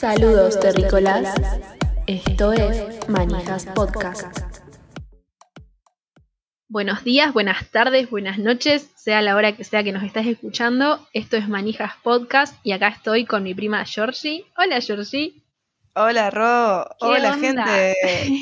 Saludos terrícolas. Esto es Manijas Podcast. Buenos días, buenas tardes, buenas noches, sea la hora que sea que nos estés escuchando. Esto es Manijas Podcast y acá estoy con mi prima Georgie. Hola Georgie. Hola Ro, ¿Qué hola onda? gente,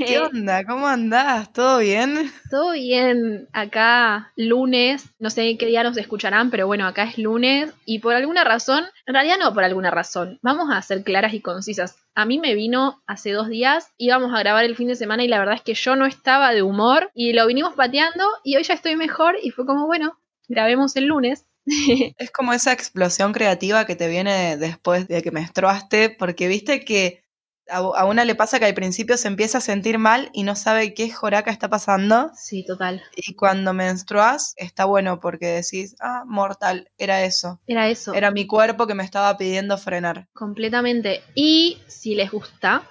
¿qué onda? ¿Cómo andás? ¿Todo bien? Todo bien, acá lunes, no sé qué día nos escucharán, pero bueno, acá es lunes y por alguna razón, en realidad no por alguna razón, vamos a ser claras y concisas. A mí me vino hace dos días, íbamos a grabar el fin de semana y la verdad es que yo no estaba de humor y lo vinimos pateando y hoy ya estoy mejor y fue como, bueno, grabemos el lunes. Es como esa explosión creativa que te viene después de que menstruaste, porque viste que a, una le pasa que al principio se empieza a sentir mal y no sabe qué joraca está pasando. Sí, total. Y cuando menstruas está bueno porque decís, ah, mortal, era eso. Era eso. Era mi cuerpo que me estaba pidiendo frenar. Completamente. Y si les gusta,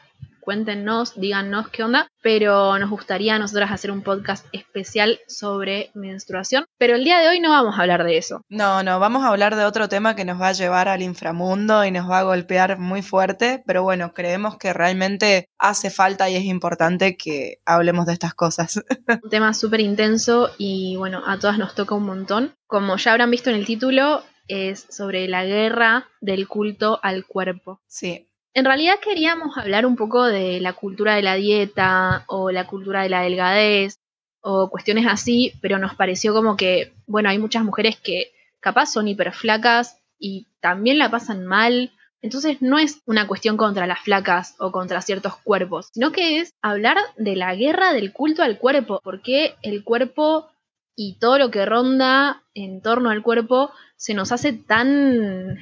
cuéntenos, díganos qué onda, pero nos gustaría a nosotras hacer un podcast especial sobre menstruación. Pero el día de hoy no vamos a hablar de eso. No, no, vamos a hablar de otro tema que nos va a llevar al inframundo y nos va a golpear muy fuerte, pero bueno, creemos que realmente hace falta y es importante que hablemos de estas cosas. Un tema súper intenso y bueno, a todas nos toca un montón. Como ya habrán visto en el título, es sobre la guerra del culto al cuerpo. Sí, En realidad queríamos hablar un poco de la cultura de la dieta o la cultura de la delgadez o cuestiones así, pero nos pareció como que, bueno, hay muchas mujeres que capaz son hiperflacas y también la pasan mal. Entonces no es una cuestión contra las flacas o contra ciertos cuerpos, sino que es hablar de la guerra del culto al cuerpo, porque el cuerpo y todo lo que ronda en torno al cuerpo se nos hace tan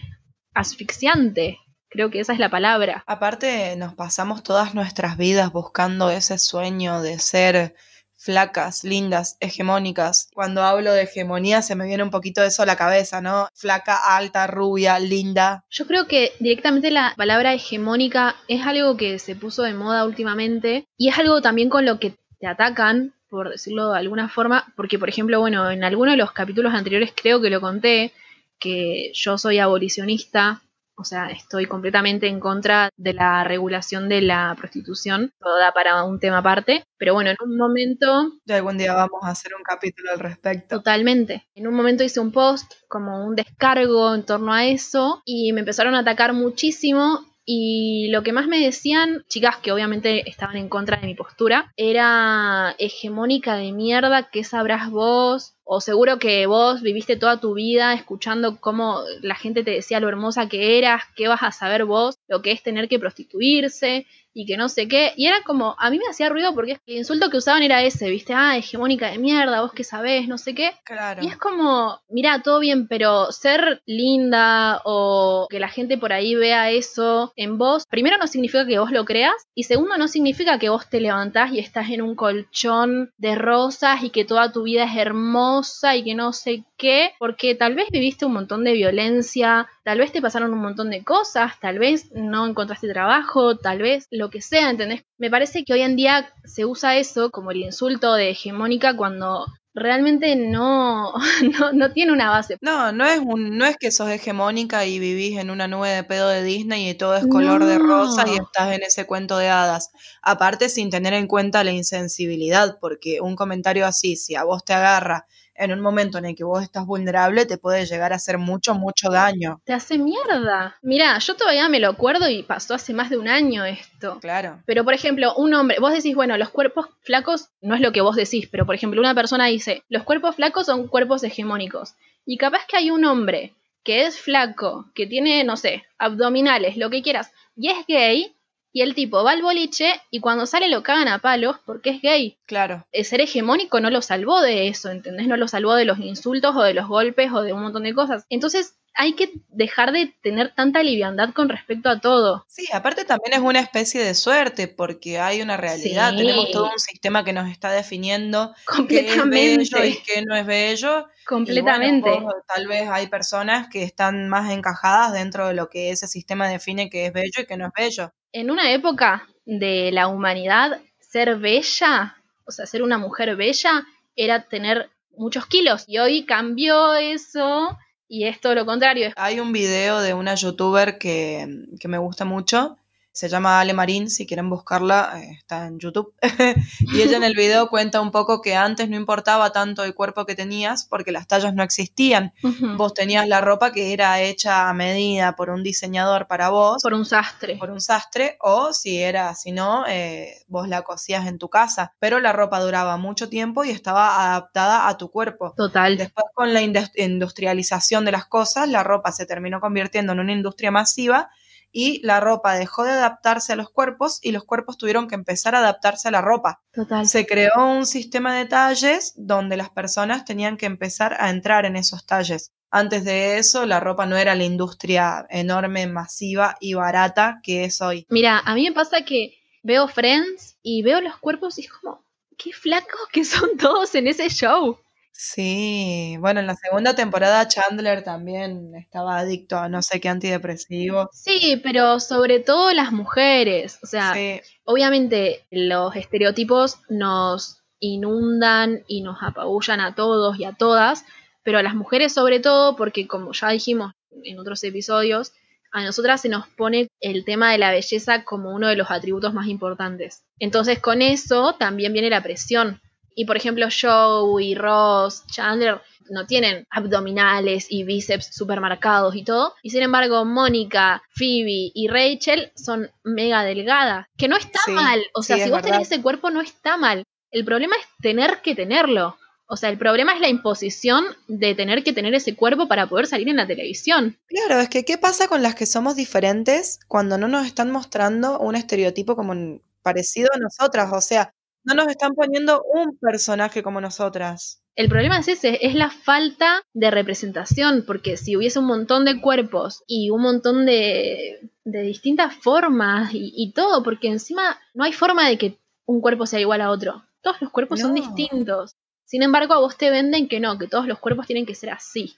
asfixiante. Creo que esa es la palabra. aparte nos pasamos todas nuestras vidas buscando ese sueño de ser flacas, lindas, hegemónicas. Cuando hablo de hegemonía se me viene un poquito eso a la cabeza, ¿no? Flaca, alta, rubia, linda. Yo creo que directamente la palabra hegemónica es algo que se puso de moda últimamente y es algo también con lo que te atacan, por decirlo de alguna forma, porque por ejemplo, bueno, en alguno de los capítulos anteriores creo que lo conté, que yo soy abolicionista, o sea, estoy completamente en contra de la regulación de la prostitución, todo da para un tema aparte, pero bueno, en un momento Y algún día vamos a hacer un capítulo al respecto. Totalmente. En un momento hice un post como un descargo en torno a eso y me empezaron a atacar muchísimo y lo que más me decían, chicas que obviamente estaban en contra de mi postura, era hegemónica de mierda, ¿qué sabrás vos? O seguro que vos viviste toda tu vida escuchando cómo la gente te decía lo hermosa que eras, qué vas a saber vos, lo que es tener que prostituirse y que no sé qué. Y era como, a mí me hacía ruido porque el insulto que usaban era ese, ¿viste? Ah, hegemónica de mierda, vos qué sabés, no sé qué. Claro. Y es como, mira, todo bien, pero ser linda o que la gente por ahí vea eso en vos, primero no significa que vos lo creas y segundo no significa que vos te levantás y estás en un colchón de rosas y que toda tu vida es hermosa y que no sé qué, porque tal vez viviste un montón de violencia, tal vez te pasaron un montón de cosas, tal vez no encontraste trabajo, tal vez lo que sea, ¿entendés? Me parece que hoy en día se usa eso como el insulto de hegemónica cuando realmente no, no, no tiene una base. No, no es un, no es que sos hegemónica y vivís en una nube de pedo de Disney y todo es color de rosa y estás en ese cuento de hadas. Aparte, sin tener en cuenta la insensibilidad, porque un comentario así, si a vos te agarra en un momento en el que vos estás vulnerable, te puede llegar a hacer mucho, mucho daño. Te hace mierda. Mira, yo todavía me lo acuerdo y pasó hace más de un año esto. Claro. Pero, por ejemplo, un hombre, vos decís, bueno, los cuerpos flacos no es lo que vos decís, pero, por ejemplo, una persona dice, los cuerpos flacos son cuerpos hegemónicos. Y capaz que hay un hombre que es flaco, que tiene, no sé, abdominales, lo que quieras, y es gay, y el tipo va al boliche y cuando sale lo cagan a palos porque es gay. Claro. El ser hegemónico no lo salvó de eso, ¿entendés? No lo salvó de los insultos o de los golpes o de un montón de cosas. Entonces hay que dejar de tener tanta liviandad con respecto a todo. Sí, aparte también es una especie de suerte porque hay una realidad, Sí. tenemos todo un sistema que nos está definiendo qué es Completamente. bello y qué no es bello. Completamente. bueno, vos, tal vez hay personas que están más encajadas dentro de lo que ese sistema define que es bello y que no es bello. En una época de la humanidad, ser bella, o sea, ser una mujer bella, era tener muchos kilos. Y hoy cambió eso y es todo lo contrario. Hay un video de una youtuber que, que me gusta mucho, se llama Ale Marín, si quieren buscarla, eh, está en YouTube. y ella en el video cuenta un poco que antes no importaba tanto el cuerpo que tenías porque las tallas no existían. Vos tenías la ropa que era hecha a medida por un diseñador para vos, Por un sastre. por un sastre, o si era, si no, eh, vos la cosías en tu casa. Pero la ropa duraba mucho tiempo y estaba adaptada a tu cuerpo. Total. Después con la industrialización de las cosas, la ropa se terminó convirtiendo en una industria masiva y la ropa dejó de adaptarse a los cuerpos y los cuerpos tuvieron que empezar a adaptarse a la ropa. Total. Se creó un sistema de talles donde las personas tenían que empezar a entrar en esos talles. Antes de eso, la ropa no era la industria enorme, masiva y barata que es hoy. Mira, a mí me pasa que veo Friends y veo los cuerpos y es como, qué flacos que son todos en ese show. Sí, bueno, en la segunda temporada Chandler también estaba adicto a no sé qué antidepresivo. Sí, pero sobre todo las mujeres. O sea, Sí, obviamente los estereotipos nos inundan y nos apabullan a todos y a todas, pero a las mujeres sobre todo porque como ya dijimos en otros episodios, a nosotras se nos pone el tema de la belleza como uno de los atributos más importantes. Entonces con eso también viene la presión. Y por ejemplo Joey, Ross, Chandler no tienen abdominales y bíceps supermarcados y todo. Y sin embargo, Mónica, Phoebe y Rachel son mega delgadas. Que no está Sí, mal. O sea, sí, si vos tenés ese cuerpo, no está mal. El problema es tener que tenerlo. O sea, el problema es la imposición de tener que tener ese cuerpo para poder salir en la televisión. claro, es que ¿qué pasa con las que somos diferentes cuando no nos están mostrando un estereotipo como parecido a nosotras? O sea, no nos están poniendo un personaje como nosotras. El problema es ese, es la falta de representación, porque si hubiese un montón de cuerpos y un montón de, de distintas formas y, y todo, porque encima no hay forma de que un cuerpo sea igual a otro. Todos los cuerpos son distintos. Sin embargo, a vos te venden que no, que todos los cuerpos tienen que ser así.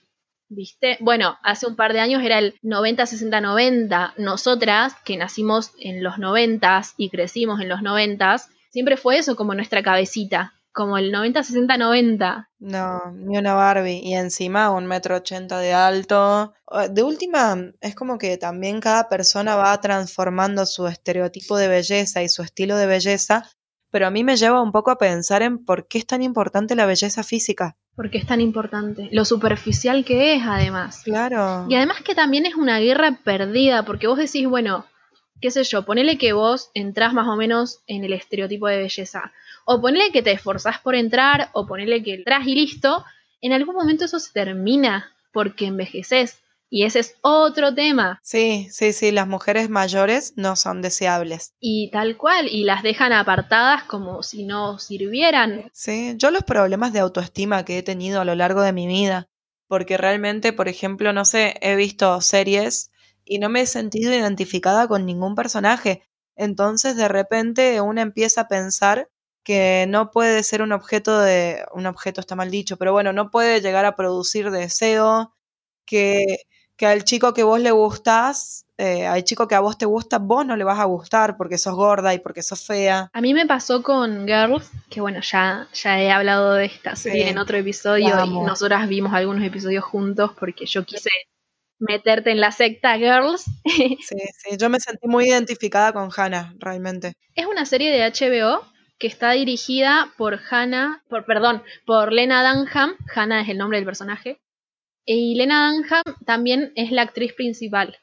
¿Viste? Bueno, hace un par de años era el 90-60-90. Nosotras, que nacimos en los 90 y crecimos en los 90, siempre fue eso como nuestra cabecita. Como el 90-60-90. No, ni una Barbie. Y encima un metro ochenta de alto. O- De última, es como que también cada persona va transformando su estereotipo de belleza y su estilo de belleza. Pero a mí me lleva un poco a pensar en por qué es tan importante la belleza física. Porque es tan importante. Lo superficial que es, además. Claro. Y además que también es una guerra perdida, porque vos decís, bueno, qué sé yo, ponele que vos entrás más o menos en el estereotipo de belleza. O ponele que te esforzás por entrar, o ponele que entras y listo. En algún momento eso se termina, porque envejeces. Y ese es otro tema. Sí, sí, sí, las mujeres mayores no son deseables. Y tal cual, y las dejan apartadas como si no sirvieran. Sí, yo los problemas de autoestima que he tenido a lo largo de mi vida, porque realmente, por ejemplo, no sé, he visto series y no me he sentido identificada con ningún personaje. Entonces, de repente, una empieza a pensar que no puede ser un objeto de, un objeto está mal dicho, pero bueno, no puede llegar a producir deseo, que, que al chico que vos le gustás, eh, al chico que a vos te gusta, vos no le vas a gustar porque sos gorda y porque sos fea. A mí me pasó con Girls, que bueno, ya, ya he hablado de esta serie Sí, en otro episodio y nosotras vimos algunos episodios juntos porque yo quise meterte en la secta Girls. Sí, sí, yo me sentí muy identificada con Hannah, realmente. es una serie de HBO que está dirigida por Hannah, por perdón, por Lena Dunham. Hannah es el nombre del personaje. Y Lena Dunham también es la actriz principal.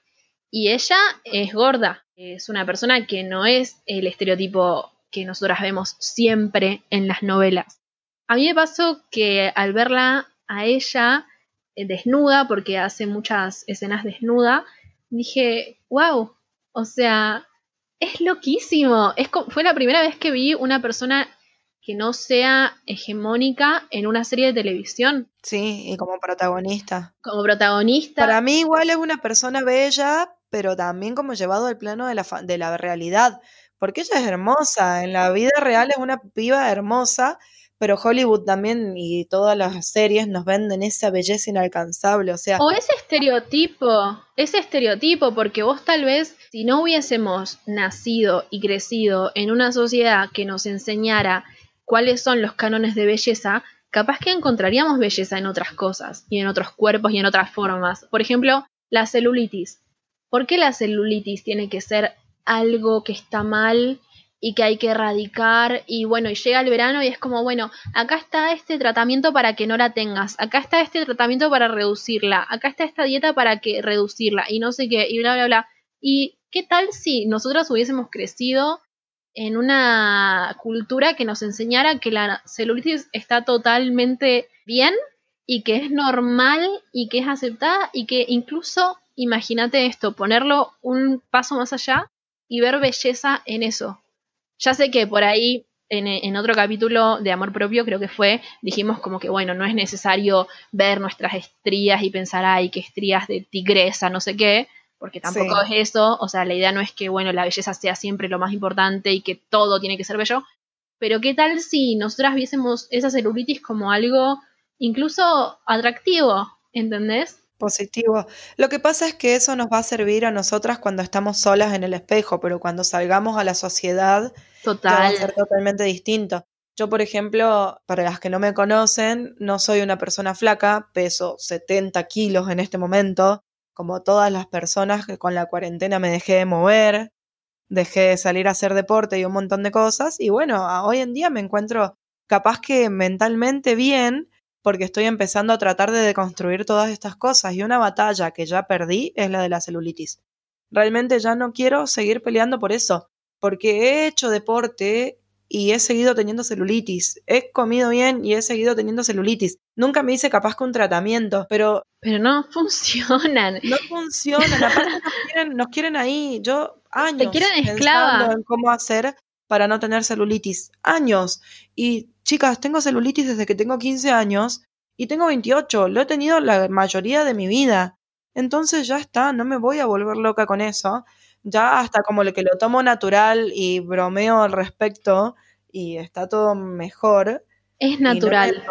Y ella es gorda. Es una persona que no es el estereotipo que nosotras vemos siempre en las novelas. A mí me pasó que al verla a ella desnuda, porque hace muchas escenas desnuda, dije, wow, o sea, es loquísimo. Es fue la primera vez que vi una persona que no sea hegemónica en una serie de televisión Sí, y como protagonista. como protagonista. Para mí igual es una persona bella, pero también como llevado al plano de la, fa- de la realidad, porque ella es hermosa, en la vida real es una piba hermosa, pero Hollywood también y todas las series nos venden esa belleza inalcanzable, o sea, O ese estereotipo, ese estereotipo, porque vos tal vez, si no hubiésemos nacido y crecido en una sociedad que nos enseñara cuáles son los cánones de belleza, capaz que encontraríamos belleza en otras cosas, y en otros cuerpos y en otras formas. Por ejemplo, la celulitis. ¿Por qué la celulitis tiene que ser algo que está mal y que hay que erradicar y bueno, y llega el verano y es como, bueno, acá está este tratamiento para que no la tengas, acá está este tratamiento para reducirla, acá está esta dieta para que reducirla y no sé qué, y bla, bla, bla. ¿Y qué tal si nosotras hubiésemos crecido en una cultura que nos enseñara que la celulitis está totalmente bien y que es normal y que es aceptada y que incluso, imagínate esto, ponerlo un paso más allá y ver belleza en eso. Ya sé que por ahí en, otro capítulo de Amor Propio, creo que fue, dijimos como que, bueno, no es necesario ver nuestras estrías y pensar, ay, qué estrías de tigresa, no sé qué, porque tampoco es eso, o sea, la idea no es que, bueno, la belleza sea siempre lo más importante y que todo tiene que ser bello, pero qué tal si nosotras viésemos esa celulitis como algo incluso atractivo, ¿entendés? Positivo. Lo que pasa es que eso nos va a servir a nosotras cuando estamos solas en el espejo, pero cuando salgamos a la sociedad Total. va a ser totalmente distinto. Yo, por ejemplo, para las que no me conocen, no soy una persona flaca, peso 70 kilos en este momento, como todas las personas que con la cuarentena me dejé de mover, dejé de salir a hacer deporte y un montón de cosas, y bueno, hoy en día me encuentro capaz que mentalmente bien, porque estoy empezando a tratar de deconstruir todas estas cosas y una batalla que ya perdí es la de la celulitis. Realmente ya no quiero seguir peleando por eso, porque he hecho deporte y he seguido teniendo celulitis. He comido bien y he seguido teniendo celulitis. Nunca me hice capaz con un tratamiento, pero... Pero no funcionan. No funcionan. Aparte nos quieren, nos quieren ahí. Yo años Te quieren esclava. en cómo hacer para no tener celulitis. Años. Y chicas, tengo celulitis desde que tengo 15 años y tengo 28. Lo he tenido la mayoría de mi vida. Entonces ya está, no me voy a volver loca con eso. Ya hasta como lo que lo tomo natural y bromeo al respecto y está todo mejor. Es natural.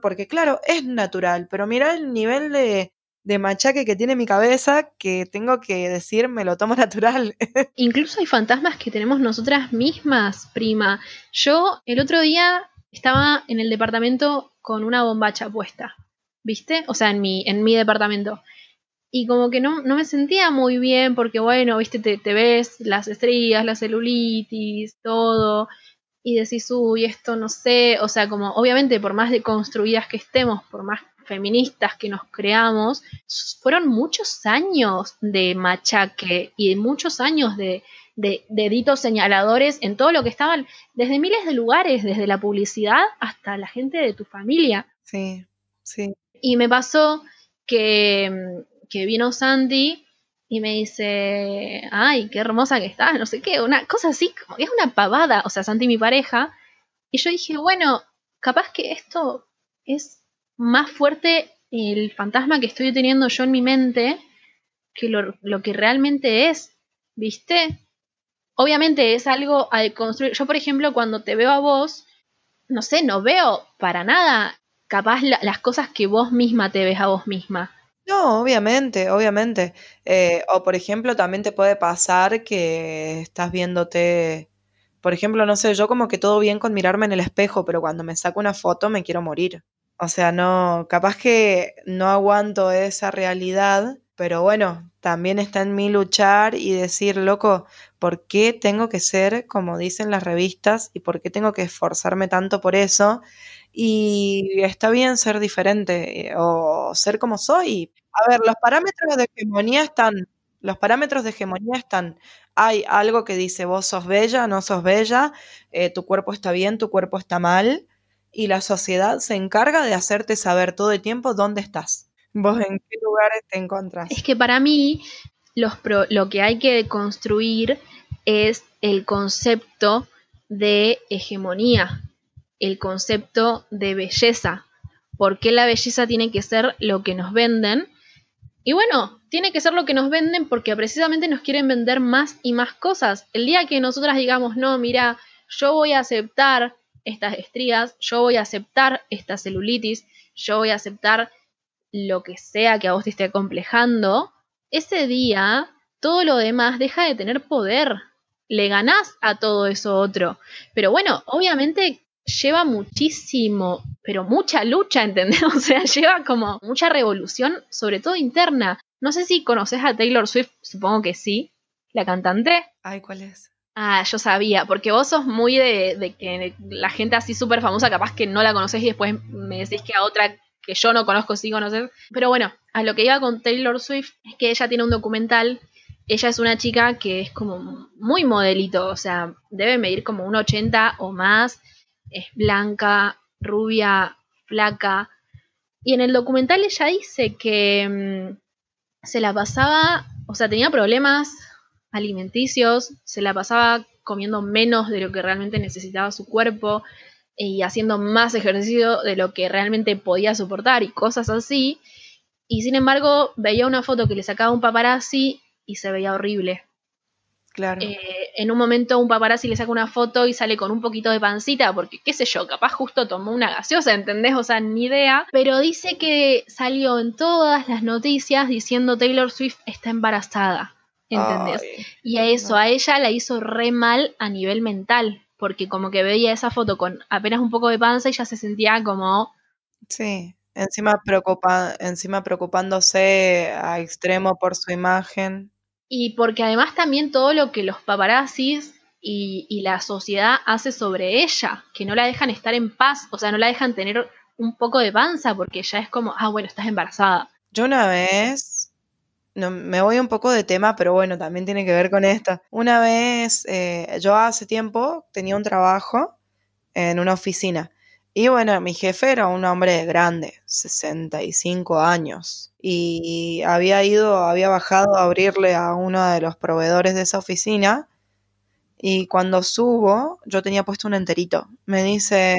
porque claro, es natural, pero mira el nivel de, de machaque que tiene mi cabeza que tengo que decir me lo tomo natural. Incluso hay fantasmas que tenemos nosotras mismas, prima. Yo el otro día estaba en el departamento con una bombacha puesta, ¿viste? O sea, en mi, en mi departamento. Y como que no, no me sentía muy bien porque, bueno, viste, te, ves las estrías, la celulitis, todo y decís, uy, esto no sé, o sea, como obviamente por más deconstruidas que estemos, por más feministas que nos creamos, fueron muchos años de machaque y muchos años de, deditos señaladores en todo lo que estaban, desde miles de lugares, desde la publicidad hasta la gente de tu familia. Sí, sí. Y me pasó que, que vino Sandy y me dice, ay, qué hermosa que estás, no sé qué, una cosa así, como es una pavada, o sea, Sandy mi pareja. Y yo dije, bueno, capaz que esto es más fuerte el fantasma que estoy teniendo yo en mi mente que lo, que realmente es, ¿viste? Obviamente es algo a construir. Yo, por ejemplo, cuando te veo a vos, no sé, no veo para nada capaz las cosas que vos misma te ves a vos misma. No, obviamente, obviamente. Eh, o por ejemplo, también te puede pasar que estás viéndote, por ejemplo, no sé, yo como que todo bien con mirarme en el espejo, pero cuando me saco una foto me quiero morir. O sea, no, capaz que no aguanto esa realidad, pero bueno, también está en mí luchar y decir, loco, ¿por qué tengo que ser como dicen las revistas y por qué tengo que esforzarme tanto por eso? Y está bien ser diferente eh, o ser como soy. A ver, los parámetros de hegemonía están, los parámetros de hegemonía están, hay algo que dice vos sos bella, no sos bella, eh, tu cuerpo está bien, tu cuerpo está mal, y la sociedad se encarga de hacerte saber todo el tiempo dónde estás. Vos en qué lugares te encontrás. Es que para mí lo que hay que construir es el concepto de hegemonía, el concepto de belleza. ¿Por qué la belleza tiene que ser lo que nos venden? Y bueno, tiene que ser lo que nos venden porque precisamente nos quieren vender más y más cosas. El día que nosotras digamos, no, mira, yo voy a aceptar estas estrías, yo voy a aceptar esta celulitis, yo voy a aceptar lo que sea que a vos te esté acomplejando, ese día todo lo demás deja de tener poder. Le ganás a todo eso otro. Pero bueno, obviamente lleva muchísimo, pero mucha lucha, ¿entendés? O sea, lleva como mucha revolución, sobre todo interna. No sé si conoces a Taylor Swift, supongo que sí, la cantante. Ay, ¿cuál es? Ah, yo sabía, porque vos sos muy de, que la gente así súper famosa, capaz que no la conoces y después me decís que a otra que yo no conozco sí conoces. Pero bueno, a lo que iba con Taylor Swift es que ella tiene un documental. Ella es una chica que es como muy modelito, o sea, debe medir como un 80 o más. Es blanca, rubia, flaca. Y en el documental ella dice que mm, se la pasaba, o sea, tenía problemas alimenticios, se la pasaba comiendo menos de lo que realmente necesitaba su cuerpo y haciendo más ejercicio de lo que realmente podía soportar y cosas así. Y sin embargo, veía una foto que le sacaba un paparazzi y se veía horrible. Claro. Eh, en un momento un paparazzi le saca una foto y sale con un poquito de pancita, porque qué sé yo, capaz justo tomó una gaseosa, ¿entendés? O sea, ni idea. Pero dice que salió en todas las noticias diciendo Taylor Swift está embarazada. ¿Entendés? y a eso, a ella la hizo re mal a nivel mental, porque como que veía esa foto con apenas un poco de panza y ya se sentía como... Sí, encima, preocupa, encima preocupándose a extremo por su imagen. Y porque además también todo lo que los paparazzis y, y, la sociedad hace sobre ella, que no la dejan estar en paz, o sea, no la dejan tener un poco de panza, porque ya es como, ah, bueno, estás embarazada. Yo una vez no, me voy un poco de tema, pero bueno, también tiene que ver con esto. Una vez, eh, yo hace tiempo tenía un trabajo en una oficina. Y bueno, mi jefe era un hombre grande, 65 años. Y había ido, había bajado a abrirle a uno de los proveedores de esa oficina. Y cuando subo, yo tenía puesto un enterito. Me dice,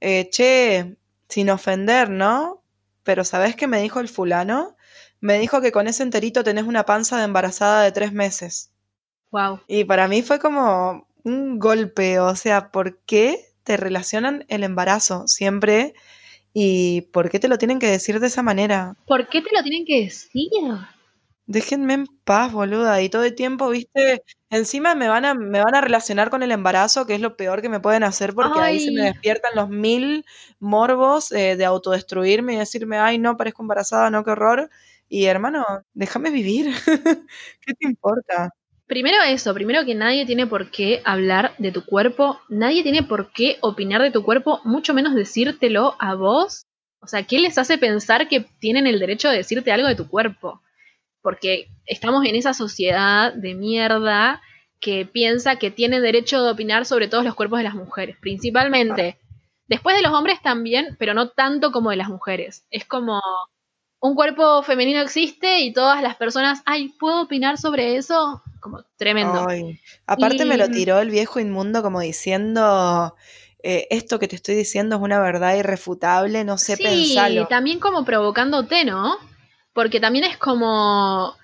eh, che, sin ofender, ¿no? Pero ¿sabes qué me dijo el fulano? Me dijo que con ese enterito tenés una panza de embarazada de tres meses. Wow. Y para mí fue como un golpe, o sea, ¿por qué te relacionan el embarazo siempre? ¿Y por qué te lo tienen que decir de esa manera? ¿Por qué te lo tienen que decir? Déjenme en paz, boluda. Y todo el tiempo, viste, encima me van a, me van a relacionar con el embarazo, que es lo peor que me pueden hacer, porque ahí se me despiertan los mil morbos eh, de autodestruirme y decirme, ay, no, parezco embarazada, no, qué horror. Y hermano, déjame vivir. ¿Qué te importa? Primero eso, primero que nadie tiene por qué hablar de tu cuerpo, nadie tiene por qué opinar de tu cuerpo, mucho menos decírtelo a vos. O sea, ¿qué les hace pensar que tienen el derecho de decirte algo de tu cuerpo? Porque estamos en esa sociedad de mierda que piensa que tiene derecho de opinar sobre todos los cuerpos de las mujeres, principalmente. Después de los hombres también, pero no tanto como de las mujeres. Es como, un cuerpo femenino existe y todas las personas, ay, ¿puedo opinar sobre eso? Como tremendo. Aparte me lo tiró el viejo inmundo como diciendo, eh, esto que te estoy diciendo es una verdad irrefutable, no sé sí, también como provocándote, ¿no? Porque también es como,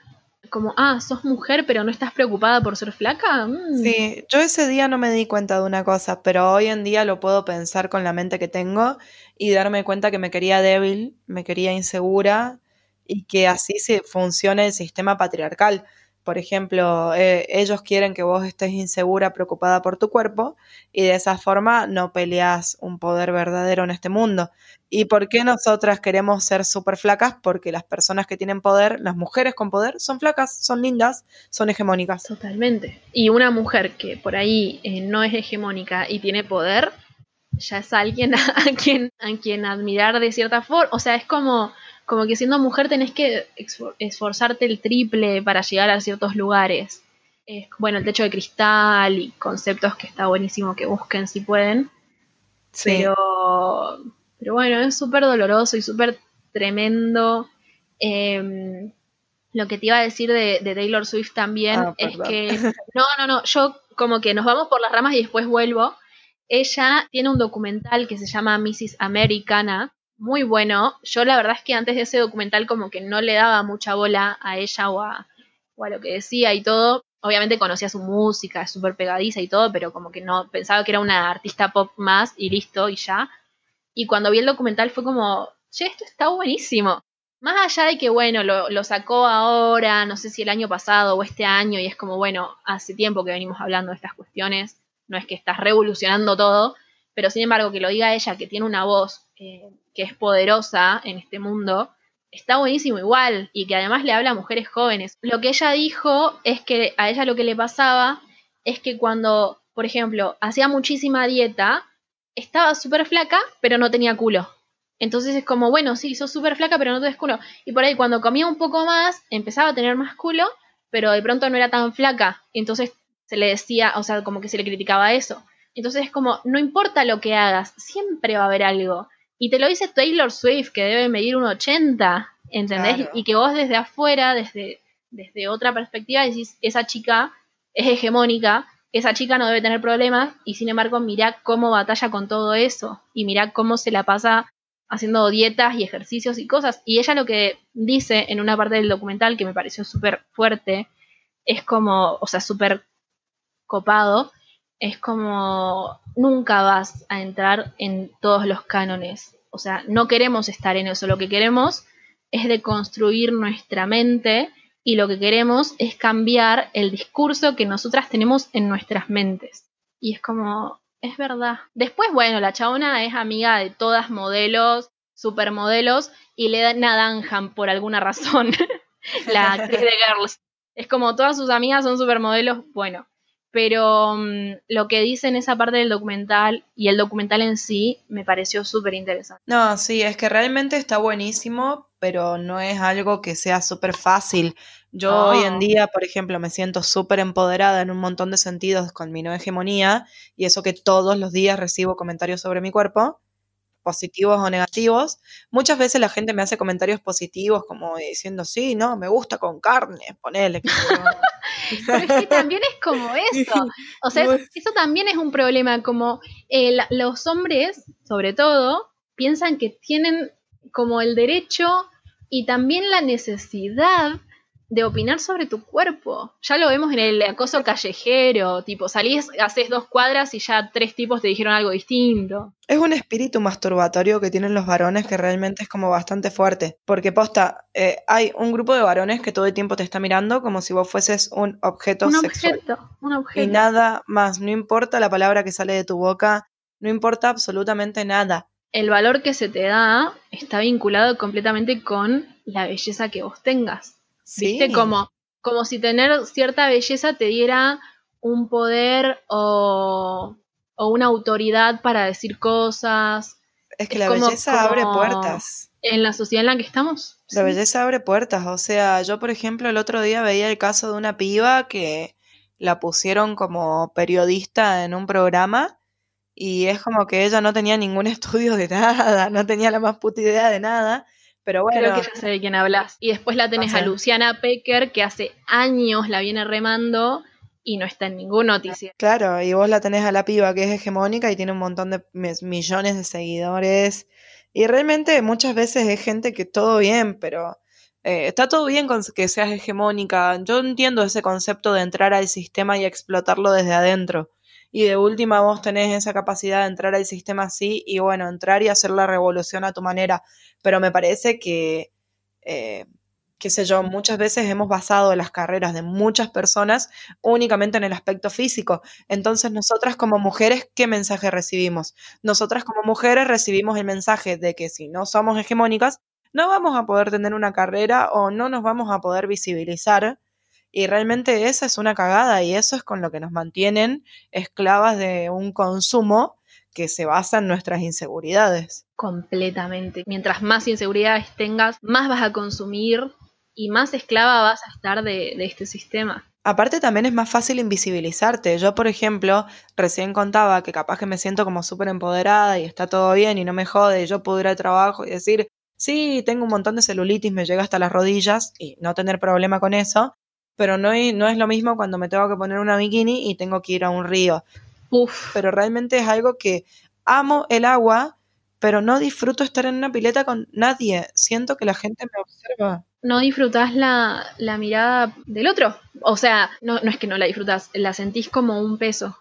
como, ah, sos mujer pero no estás preocupada por ser flaca. Mm. Sí, yo ese día no me di cuenta de una cosa, pero hoy en día lo puedo pensar con la mente que tengo y darme cuenta que me quería débil, me quería insegura y que así se funciona el sistema patriarcal. Por ejemplo, eh, ellos quieren que vos estés insegura, preocupada por tu cuerpo y de esa forma no peleas un poder verdadero en este mundo. ¿Y por qué nosotras queremos ser súper flacas? Porque las personas que tienen poder, las mujeres con poder, son flacas, son lindas, son hegemónicas. Totalmente. Y una mujer que por ahí eh, no es hegemónica y tiene poder, ya es alguien a, quien, a quien admirar de cierta forma. O sea, es como, como que siendo mujer tenés que esforzarte el triple para llegar a ciertos lugares. bueno, el techo de cristal y conceptos que está buenísimo que busquen si pueden. Pero, pero bueno, es súper doloroso y súper tremendo. Em, lo que te iba a decir de, Taylor Swift también ah, es que. No, no, no. Yo como que nos vamos por las ramas y después vuelvo. Ella tiene un documental que se llama Mrs. Americana, muy bueno. Yo la verdad es que antes de ese documental como que no le daba mucha bola a ella o a, lo que decía y todo. Obviamente conocía su música, es súper pegadiza y todo, pero como que no pensaba que era una artista pop más y listo y ya. Y cuando vi el documental fue como, che, esto está buenísimo. Más allá de que, bueno, lo, lo, sacó ahora, no sé si el año pasado o este año, y es como, bueno, hace tiempo que venimos hablando de estas cuestiones no es que estás revolucionando todo, pero sin embargo que lo diga ella, que tiene una voz eh, que es poderosa en este mundo, está buenísimo igual y que además le habla a mujeres jóvenes. Lo que ella dijo es que a ella lo que le pasaba es que cuando, por ejemplo, hacía muchísima dieta, estaba súper flaca, pero no tenía culo. Entonces es como, bueno, sí, sos súper flaca, pero no tenés culo. Y por ahí cuando comía un poco más, empezaba a tener más culo, pero de pronto no era tan flaca. Entonces se le decía, o sea, como que se le criticaba eso. Entonces es como, no importa lo que hagas, siempre va a haber algo. Y te lo dice Taylor Swift, que debe medir un 80, ¿entendés? Y que vos desde afuera, desde, desde otra perspectiva, decís, esa chica es hegemónica, esa chica no debe tener problemas, y sin embargo, mirá cómo batalla con todo eso, y mirá cómo se la pasa haciendo dietas y ejercicios y cosas. Y ella lo que dice en una parte del documental que me pareció súper fuerte, es como, o sea, súper copado, es como nunca vas a entrar en todos los cánones. O sea, no queremos estar en eso. Lo que queremos es deconstruir nuestra mente y lo que queremos es cambiar el discurso que nosotras tenemos en nuestras mentes. Y es como, es verdad. Después, bueno, la chabona es amiga de todas modelos, supermodelos, y le Danham por alguna razón. la actriz de Girls. Es como todas sus amigas son supermodelos, bueno pero mm, lo que dice en esa parte del documental y el documental en sí me pareció súper interesante. No, sí, es que realmente está buenísimo, pero no es algo que sea súper fácil. Yo hoy en día, por ejemplo, me siento súper empoderada en un montón de sentidos con mi no hegemonía y eso que todos los días recibo comentarios sobre mi cuerpo positivos o negativos. Muchas veces la gente me hace comentarios positivos como diciendo, sí, no, me gusta con carne, ponele. Pero es que también es como eso. O sea, eso también es un problema, como eh, los hombres, sobre todo, piensan que tienen como el derecho y también la necesidad de opinar sobre tu cuerpo. Ya lo vemos en el acoso callejero, tipo, salís, haces dos cuadras y ya tres tipos te dijeron algo distinto. Es un espíritu masturbatorio que tienen los varones que realmente es como bastante fuerte. Porque posta, eh, hay un grupo de varones que todo el tiempo te está mirando como si vos fueses un objeto un Objeto, un objeto. Y nada más, no importa la palabra que sale de tu boca, no importa absolutamente nada. El valor que se te da está vinculado completamente con la belleza que vos tengas. ¿Viste? Como, como si tener cierta belleza te diera un poder o, una autoridad para decir cosas. Es que la belleza abre puertas. En la sociedad en la que estamos. La belleza abre puertas. O sea, yo, por ejemplo, el otro día veía el caso de una piba que la pusieron como periodista en un programa y es como que ella no tenía ningún estudio de nada, no tenía la más puta idea de nada pero bueno. Creo que ya sé de quién hablas. Y después la tenés a Luciana Pecker, que hace años la viene remando y no está en ninguna noticia. Claro, y vos la tenés a la piba que es hegemónica y tiene un montón de millones de seguidores. Y realmente muchas veces es gente que todo bien, pero eh, está todo bien con que seas hegemónica. Yo entiendo ese concepto de entrar al sistema y explotarlo desde adentro. Y de última vos tenés esa capacidad de entrar al sistema así y bueno, entrar y hacer la revolución a tu manera pero me parece que, eh, qué sé yo, muchas veces hemos basado las carreras de muchas personas únicamente en el aspecto físico. Entonces, nosotras como mujeres, ¿qué mensaje recibimos? Nosotras como mujeres recibimos el mensaje de que si no somos hegemónicas, no vamos a poder tener una carrera o no nos vamos a poder visibilizar. Y realmente esa es una cagada y eso es con lo que nos mantienen esclavas de un consumo que se basa en nuestras inseguridades. Completamente. Mientras más inseguridades tengas, más vas a consumir y más esclava vas a estar de, este sistema. Aparte también es más fácil invisibilizarte. Yo, por ejemplo, recién contaba que capaz que me siento como súper empoderada y está todo bien y no me jode yo puedo ir al trabajo y decir, sí, tengo un montón de celulitis, me llega hasta las rodillas y no tener problema con eso, pero no, no es lo mismo cuando me tengo que poner una bikini y tengo que ir a un río. Uf. Pero realmente es algo que amo el agua, pero no disfruto estar en una pileta con nadie. Siento que la gente me observa. No disfrutas la, mirada del otro. O sea, no, no es que no la disfrutas, la sentís como un peso.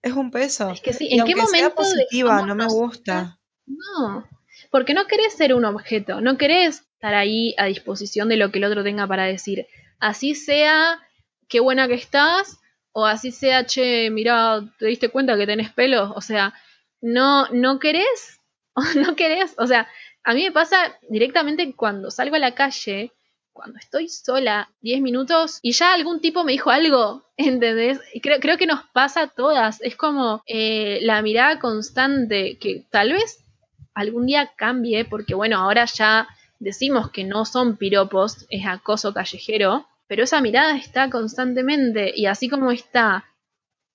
Es un peso. Es que sí, ¿en qué momento? Sea positiva, no me gusta. No, porque no querés ser un objeto, no querés estar ahí a disposición de lo que el otro tenga para decir. Así sea, qué buena que estás, o así sea, che, mira, te diste cuenta que tenés pelo. O sea, no, no querés no querés, o sea, A mí me pasa directamente cuando salgo a la calle, cuando estoy sola 10 minutos y ya algún tipo me dijo algo, ¿entendés? Creo, creo que nos pasa a todas. Es como eh, la mirada constante que tal vez algún día cambie, porque bueno, ahora ya decimos que no son piropos, es acoso callejero, pero esa mirada está constantemente y así como está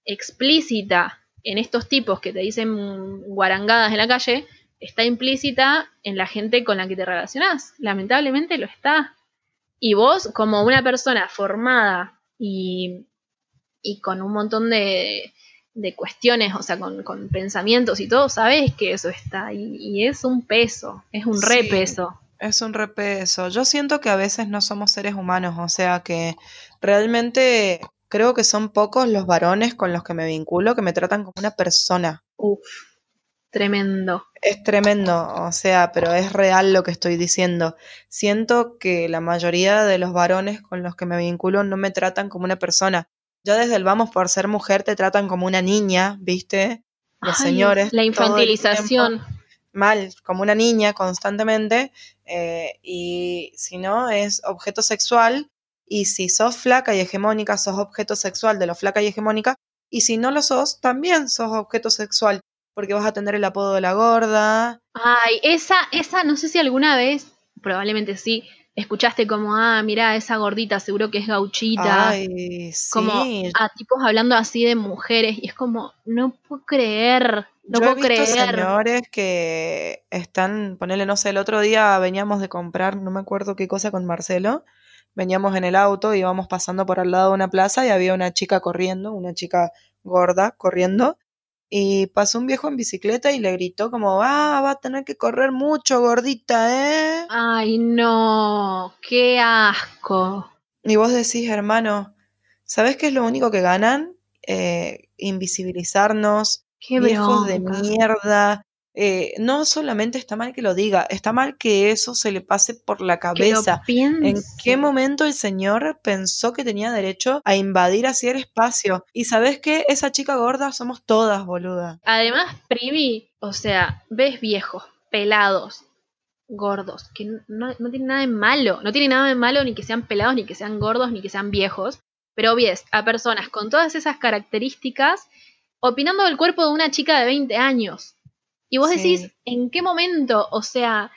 explícita en estos tipos que te dicen guarangadas en la calle, está implícita en la gente con la que te relacionás. Lamentablemente lo está. Y vos, como una persona formada y, y con un montón de, de cuestiones, o sea, con, con, pensamientos y todo, sabés que eso está. Y, y es un peso, es un repeso. Es un repeso. Yo siento que a veces no somos seres humanos, o sea que realmente creo que son pocos los varones con los que me vinculo que me tratan como una persona. Uf, tremendo. Es tremendo, o sea, pero es real lo que estoy diciendo. Siento que la mayoría de los varones con los que me vinculo no me tratan como una persona. Ya desde el vamos por ser mujer te tratan como una niña, ¿viste? Los Ay, señores. La infantilización mal, como una niña constantemente, eh, y si no, es objeto sexual, y si sos flaca y hegemónica, sos objeto sexual de lo flaca y hegemónica, y si no lo sos, también sos objeto sexual, porque vas a tener el apodo de la gorda. Ay, esa, esa, no sé si alguna vez, probablemente sí, escuchaste como, ah, mira, esa gordita seguro que es gauchita. Ay, sí. Como a tipos hablando así de mujeres, y es como, no puedo creer. No Yo puedo he visto creer. señores que están, ponele, no sé, el otro día veníamos de comprar, no me acuerdo qué cosa con Marcelo, veníamos en el auto, íbamos pasando por al lado de una plaza y había una chica corriendo, una chica gorda corriendo, y pasó un viejo en bicicleta y le gritó como, ah, va a tener que correr mucho, gordita, ¿eh? Ay, no, qué asco. Y vos decís, hermano, ¿sabés qué es lo único que ganan? Eh, invisibilizarnos, Qué viejos de mierda. Eh, no solamente está mal que lo diga, está mal que eso se le pase por la cabeza. ¿En qué momento el señor pensó que tenía derecho a invadir así el espacio? Y sabes qué, esa chica gorda somos todas, boluda. Además, Privi, o sea, ves viejos, pelados, gordos, que no, no tiene nada de malo. No tiene nada de malo ni que sean pelados, ni que sean gordos, ni que sean viejos. Pero ves a personas con todas esas características opinando del cuerpo de una chica de 20 años. Y vos Sí. decís, ¿en qué momento? O sea,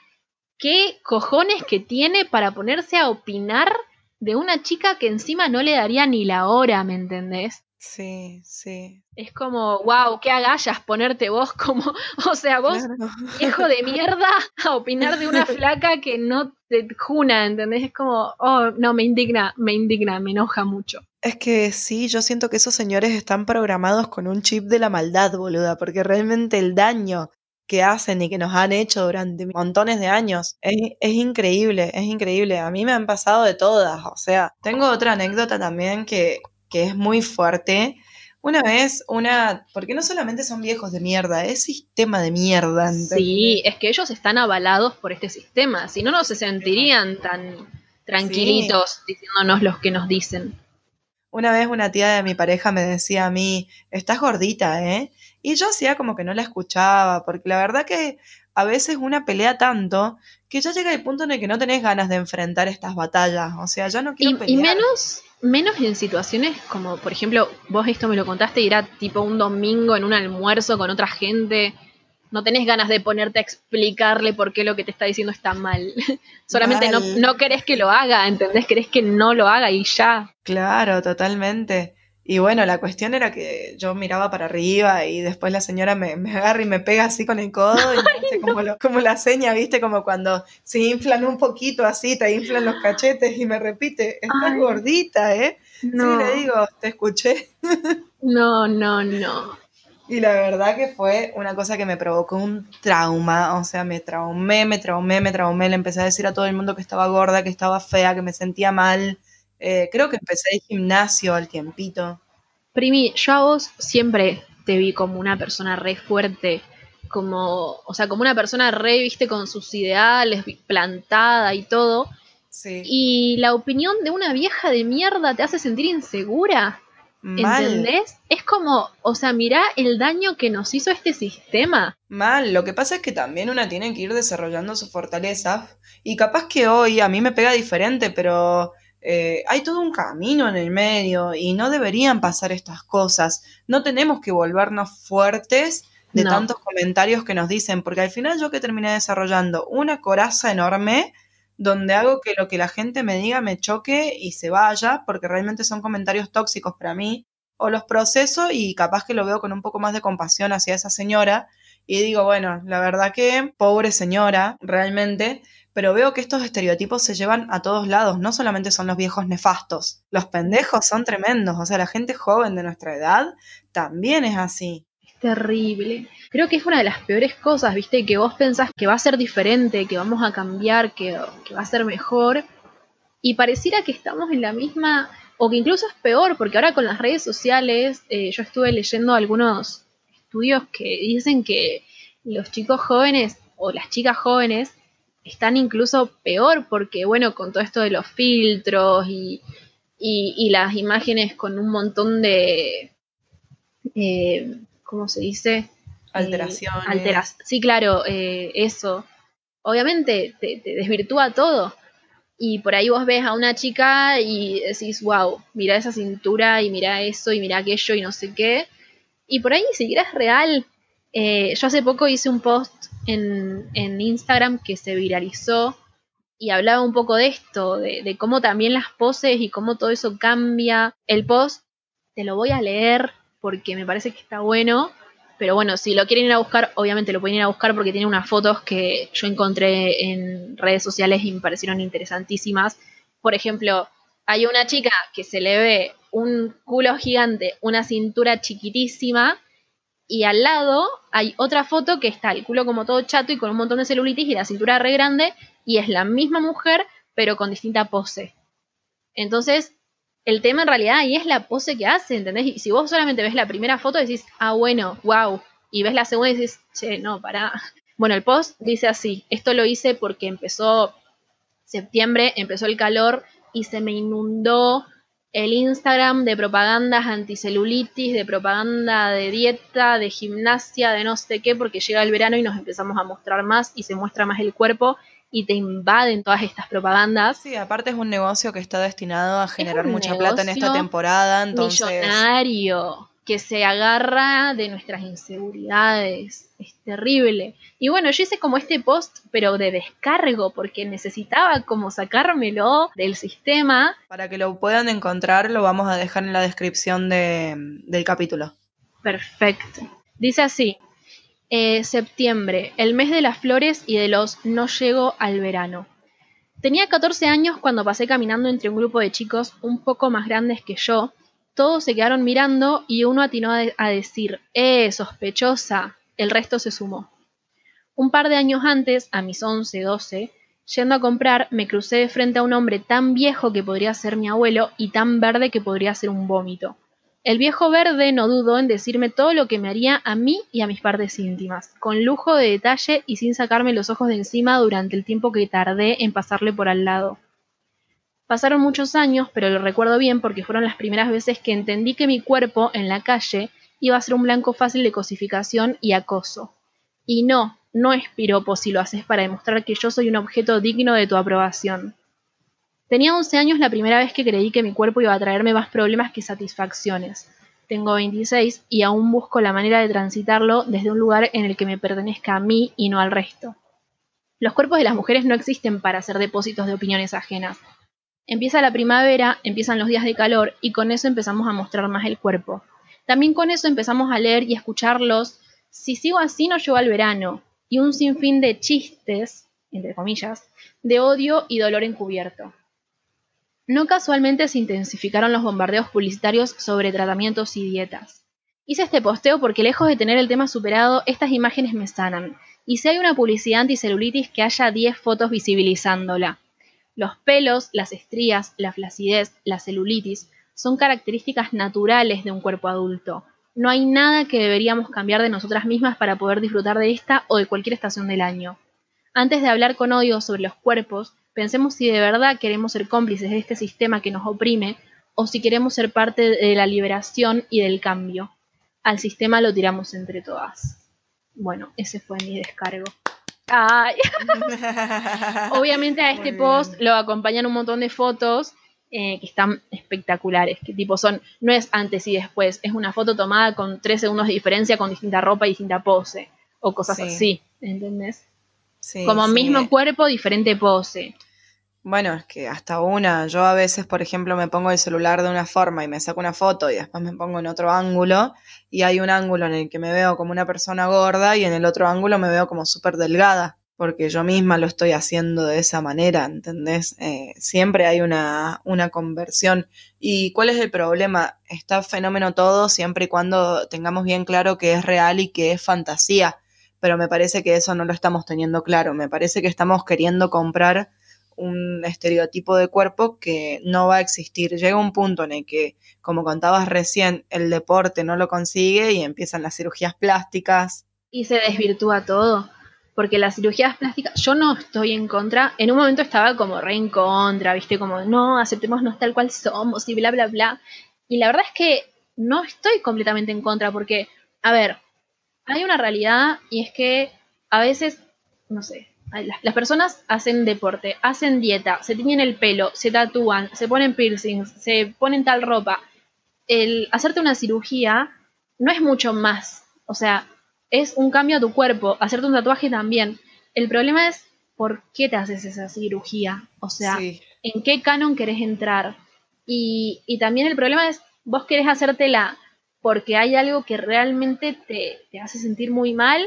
¿qué cojones que tiene para ponerse a opinar de una chica que encima no le daría ni la hora, ¿me entendés? Sí, sí. Es como, wow, qué agallas ponerte vos como, o sea, vos, Claro. viejo de mierda, a opinar de una flaca que no te juna, ¿entendés? Es como, oh, no, me indigna, me indigna, me enoja mucho. Es que sí, yo siento que esos señores están programados con un chip de la maldad, boluda, porque realmente el daño que hacen y que nos han hecho durante montones de años es, es increíble, es increíble. A mí me han pasado de todas, o sea, tengo otra anécdota también que, que es muy fuerte. Una vez, una, porque no solamente son viejos de mierda, es sistema de mierda. ¿entendés? Sí, es que ellos están avalados por este sistema, si no, no se sentirían tan tranquilitos diciéndonos los que nos dicen. Una vez una tía de mi pareja me decía a mí, estás gordita, ¿eh? Y yo hacía como que no la escuchaba, porque la verdad que a veces una pelea tanto que ya llega el punto en el que no tenés ganas de enfrentar estas batallas. O sea, yo no quiero Y, pelear. y menos, menos en situaciones como, por ejemplo, vos esto me lo contaste y era tipo un domingo en un almuerzo con otra gente. No tenés ganas de ponerte a explicarle por qué lo que te está diciendo está mal. Solamente no, no querés que lo haga, ¿entendés? Querés que no lo haga y ya. Claro, totalmente. Y bueno, la cuestión era que yo miraba para arriba y después la señora me, me agarra y me pega así con el codo y me hace como, lo- como la seña, ¿viste? Como cuando se inflan un poquito así, te inflan los cachetes y me repite, estás Ay. gordita, ¿eh? No, Sí, le digo, te escuché. no, no, no. Y la verdad que fue una cosa que me provocó un trauma, o sea, me traumé, me traumé, me traumé, le empecé a decir a todo el mundo que estaba gorda, que estaba fea, que me sentía mal. Eh, creo que empecé el gimnasio al tiempito. Primi, yo a vos siempre te vi como una persona re fuerte, como, o sea, como una persona re, viste, con sus ideales, plantada y todo. Sí. Y la opinión de una vieja de mierda te hace sentir insegura. Mal. ¿Entendés? Es como, o sea, mirá el daño que nos hizo este sistema. Mal, lo que pasa es que también una tiene que ir desarrollando sus fortalezas y capaz que hoy a mí me pega diferente, pero eh, hay todo un camino en el medio y no deberían pasar estas cosas. No tenemos que volvernos fuertes de No. tantos comentarios que nos dicen, porque al final yo que terminé desarrollando una coraza enorme donde hago que lo que la gente me diga me choque y se vaya, porque realmente son comentarios tóxicos para mí, o los proceso y capaz que lo veo con un poco más de compasión hacia esa señora y digo, bueno, la verdad que pobre señora, realmente, pero veo que estos estereotipos se llevan a todos lados, no solamente son los viejos nefastos, los pendejos son tremendos, o sea, la gente joven de nuestra edad también es así. Es terrible. Creo que es una de las peores cosas, ¿viste? Que vos pensás que va a ser diferente, que vamos a cambiar, que, va a ser mejor. Y pareciera que estamos en la misma, o que incluso es peor, porque ahora con las redes sociales, eh, yo estuve leyendo algunos estudios que dicen que los chicos jóvenes o las chicas jóvenes están incluso peor, porque bueno, con todo esto de los filtros y, y, y las imágenes con un montón de... Eh, ¿Cómo se dice? Alteraciones. Eh, alteras- sí, claro, eh, eso. Obviamente te, te desvirtúa todo. Y por ahí vos ves a una chica y decís, wow, mira esa cintura y mira eso y mira aquello y no sé qué. Y por ahí ni siquiera es real. Eh, yo hace poco hice un post en, en Instagram que se viralizó y hablaba un poco de esto, de, de cómo también las poses y cómo todo eso cambia. El post te lo voy a leer porque me parece que está bueno. Pero bueno, si lo quieren ir a buscar, obviamente lo pueden ir a buscar porque tiene unas fotos que yo encontré en redes sociales y me parecieron interesantísimas. Por ejemplo, hay una chica que se le ve un culo gigante, una cintura chiquitísima, y al lado hay otra foto que está el culo como todo chato y con un montón de celulitis y la cintura re grande, y es la misma mujer, pero con distinta pose. Entonces, el tema en realidad ahí es la pose que hace, ¿entendés? Y si vos solamente ves la primera foto decís, ah, bueno, wow. Y ves la segunda y decís, che, no, pará. Bueno, el post dice así, esto lo hice porque empezó septiembre, empezó el calor y se me inundó el Instagram de propagandas anticelulitis, de propaganda de dieta, de gimnasia, de no sé qué, porque llega el verano y nos empezamos a mostrar más y se muestra más el cuerpo y te invaden todas estas propagandas. Sí, aparte es un negocio que está destinado a generar mucha plata en esta temporada, entonces... millonario que se agarra de nuestras inseguridades. Es terrible. Y bueno, yo hice como este post, pero de descargo, porque necesitaba como sacármelo del sistema. Para que lo puedan encontrar, lo vamos a dejar en la descripción de- del capítulo. Perfecto. Dice así. eh, septiembre, el mes de las flores y de los no llego al verano. Tenía 14 años cuando pasé caminando entre un grupo de chicos un poco más grandes que yo. Todos se quedaron mirando y uno atinó a, de- a decir, ¡eh, sospechosa! El resto se sumó. Un par de años antes, a mis 11, 12, yendo a comprar, me crucé de frente a un hombre tan viejo que podría ser mi abuelo y tan verde que podría ser un vómito. El viejo verde no dudó en decirme todo lo que me haría a mí y a mis partes íntimas, con lujo de detalle y sin sacarme los ojos de encima durante el tiempo que tardé en pasarle por al lado. Pasaron muchos años, pero lo recuerdo bien porque fueron las primeras veces que entendí que mi cuerpo en la calle iba a ser un blanco fácil de cosificación y acoso. Y no, no es piropo si lo haces para demostrar que yo soy un objeto digno de tu aprobación. Tenía 11 años la primera vez que creí que mi cuerpo iba a traerme más problemas que satisfacciones. Tengo 26 y aún busco la manera de transitarlo desde un lugar en el que me pertenezca a mí y no al resto. Los cuerpos de las mujeres no existen para ser depósitos de opiniones ajenas. Empieza la primavera, empiezan los días de calor y con eso empezamos a mostrar más el cuerpo. También con eso empezamos a leer y escucharlos. Si sigo así no llego al verano. Y un sinfín de chistes, entre comillas, de odio y dolor encubierto. No casualmente se intensificaron los bombardeos publicitarios sobre tratamientos y dietas. Hice este posteo porque lejos de tener el tema superado, estas imágenes me sanan. Y si hay una publicidad anticelulitis, que haya 10 fotos visibilizándola. Los pelos, las estrías, la flacidez, la celulitis son características naturales de un cuerpo adulto. No hay nada que deberíamos cambiar de nosotras mismas para poder disfrutar de esta o de cualquier estación del año. Antes de hablar con odio sobre los cuerpos, pensemos si de verdad queremos ser cómplices de este sistema que nos oprime o si queremos ser parte de la liberación y del cambio. Al sistema lo tiramos entre todas. Bueno, ese fue mi descargo. Ay. Obviamente a este post lo acompañan un montón de fotos eh, que están espectaculares, que tipo son, no es antes y después, es una foto tomada con tres segundos de diferencia con distinta ropa y distinta pose, o cosas así, ¿entendés? Sí, Como mismo cuerpo, diferente pose. Bueno, es que hasta una, yo a veces, por ejemplo, me pongo el celular de una forma y me saco una foto y después me pongo en otro ángulo y hay un ángulo en el que me veo como una persona gorda y en el otro ángulo me veo como súper delgada, porque yo misma lo estoy haciendo de esa manera, ¿entendés? Eh, siempre hay una, una conversión. ¿Y cuál es el problema? Está fenómeno todo siempre y cuando tengamos bien claro que es real y que es fantasía, pero me parece que eso no lo estamos teniendo claro, me parece que estamos queriendo comprar un estereotipo de cuerpo que no va a existir. Llega un punto en el que, como contabas recién, el deporte no lo consigue y empiezan las cirugías plásticas. Y se desvirtúa todo, porque las cirugías plásticas, yo no estoy en contra, en un momento estaba como re en contra, viste, como no, aceptémonos tal cual somos y bla, bla, bla. Y la verdad es que no estoy completamente en contra, porque, a ver, hay una realidad y es que a veces, no sé, las personas hacen deporte, hacen dieta, se tiñen el pelo, se tatúan, se ponen piercings, se ponen tal ropa. El hacerte una cirugía no es mucho más. O sea, es un cambio a tu cuerpo. Hacerte un tatuaje también. El problema es por qué te haces esa cirugía. O sea, en qué canon querés entrar. Y, y, también el problema es, vos querés hacértela porque hay algo que realmente te, te hace sentir muy mal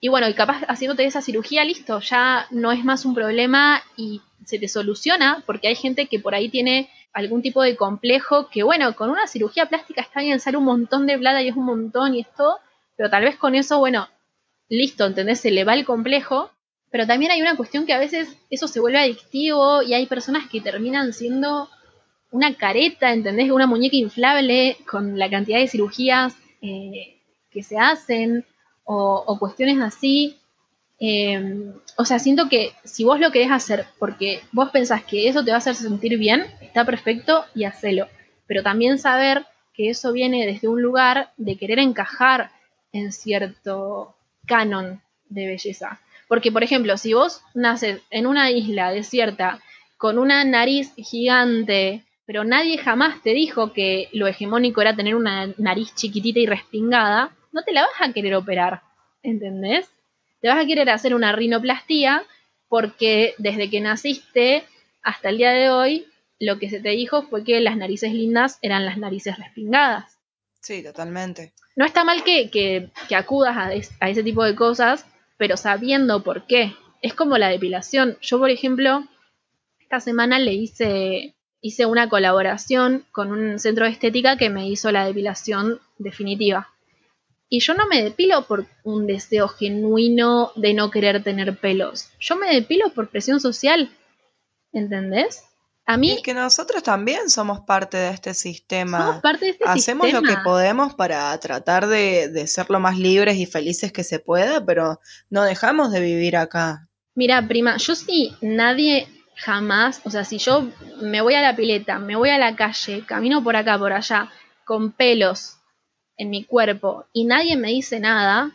y bueno, y capaz haciéndote esa cirugía, listo, ya no es más un problema y se te soluciona, porque hay gente que por ahí tiene algún tipo de complejo que, bueno, con una cirugía plástica está bien, sale un montón de blada y es un montón y esto, pero tal vez con eso, bueno, listo, ¿entendés? Se le va el complejo, pero también hay una cuestión que a veces eso se vuelve adictivo y hay personas que terminan siendo una careta, ¿entendés? Una muñeca inflable con la cantidad de cirugías eh, que se hacen o, cuestiones así. Em, o sea, siento que si vos lo querés hacer porque vos pensás que eso te va a hacer sentir bien, está perfecto y hacelo. Pero también saber que eso viene desde un lugar de querer encajar en cierto canon de belleza. Porque, por ejemplo, si vos naces en una isla desierta con una nariz gigante, pero nadie jamás te dijo que lo hegemónico era tener una nariz chiquitita y respingada, no te la vas a querer operar, ¿entendés? Te vas a querer hacer una rinoplastía porque desde que naciste hasta el día de hoy, lo que se te dijo fue que las narices lindas eran las narices respingadas. Sí, totalmente. No está mal que, que, acudas a, a ese tipo de cosas, pero sabiendo por qué. Es como la depilación. Yo, por ejemplo, esta semana le hice, hice una colaboración con un centro de estética que me hizo la depilación definitiva. Y yo no me depilo por un deseo genuino de no querer tener pelos. Yo me depilo por presión social. ¿Entendés? A mí. Es que nosotros también somos parte de este sistema. Somos parte de este Hacemos lo que podemos para tratar de, de ser lo más libres y felices que se pueda, pero no dejamos de vivir acá. Mira, prima, yo sí, nadie jamás, o sea, si yo me voy a la pileta, me voy a la calle, camino por acá, por allá, con pelos, en mi cuerpo y nadie me dice nada,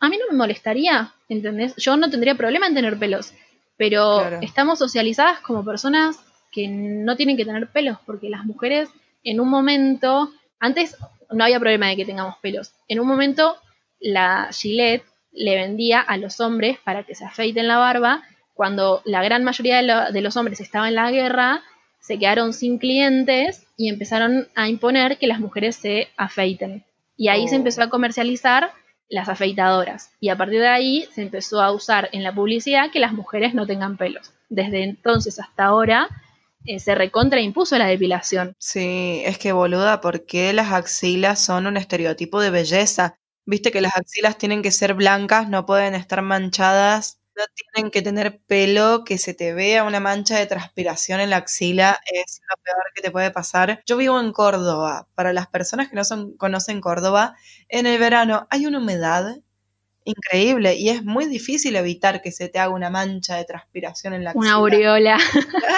a mí no me molestaría, ¿entendés? Yo no tendría problema en tener pelos, pero estamos socializadas como personas que no tienen que tener pelos, porque las mujeres en un momento, antes no había problema de que tengamos pelos, en un momento la Gillette le vendía a los hombres para que se afeiten la barba, cuando la gran mayoría de, de los hombres estaba en la guerra, se quedaron sin clientes y empezaron a imponer que las mujeres se afeiten. Y ahí se oh. empezó a comercializar las afeitadoras. Y a partir de ahí se empezó a usar en la publicidad que las mujeres no tengan pelos. Desde entonces hasta ahora eh, se recontraimpuso la depilación. Sí, es que boluda, ¿por qué las axilas son un estereotipo de belleza? Viste que las axilas tienen que ser blancas, no pueden estar manchadas no tienen que tener pelo, que se te vea una mancha de transpiración en la axila, es lo peor que te puede pasar. Yo vivo en Córdoba. Para las personas que no son, conocen Córdoba, en el verano hay una humedad increíble y es muy difícil evitar que se te haga una mancha de transpiración en la axila. Una aureola.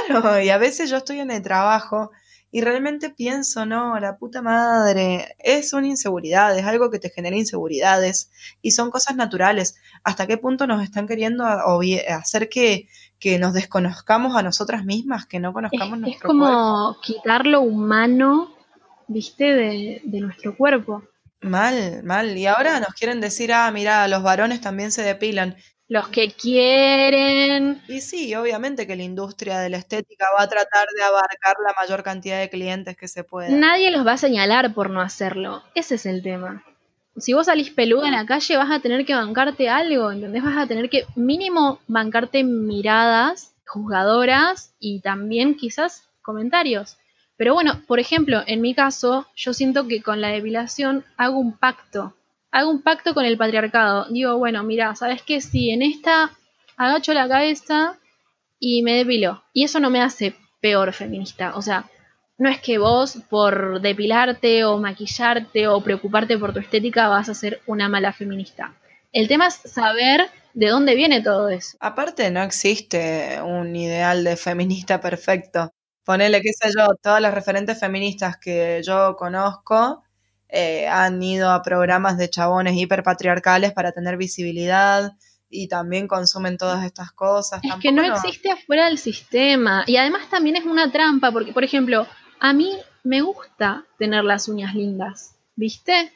Claro, y a veces yo estoy en el trabajo Y realmente pienso, no, la puta madre, es una inseguridad, es algo que te genera inseguridades y son cosas naturales. ¿Hasta qué punto nos están queriendo hacer que, que nos desconozcamos a nosotras mismas, que no conozcamos es, nuestro Es como quitar lo humano, viste, de, de nuestro cuerpo. Mal, mal. Y ahora nos quieren decir, ah, mira, los varones también se depilan. Los que quieren. Y sí, obviamente que la industria de la estética va a tratar de abarcar la mayor cantidad de clientes que se pueda. Nadie los va a señalar por no hacerlo. Ese es el tema. Si vos salís peluda en la calle, vas a tener que bancarte algo, ¿entendés? Vas a tener que mínimo bancarte miradas juzgadoras y también quizás comentarios. Pero bueno, por ejemplo, en mi caso, yo siento que con la depilación hago un pacto. Hago un pacto con el patriarcado. Digo, bueno, mira, ¿sabes qué? Si en esta agacho la cabeza y me depilo. Y eso no me hace peor feminista. O sea, no es que vos por depilarte o maquillarte o preocuparte por tu estética vas a ser una mala feminista. El tema es saber de dónde viene todo eso. Aparte, no existe un ideal de feminista perfecto. Ponele, qué sé yo, todas las referentes feministas que yo conozco eh, han ido a programas de chabones hiperpatriarcales para tener visibilidad y también consumen todas estas cosas. Es que no, existe afuera del sistema. Y además también es una trampa, porque, por ejemplo, a mí me gusta tener las uñas lindas, ¿viste?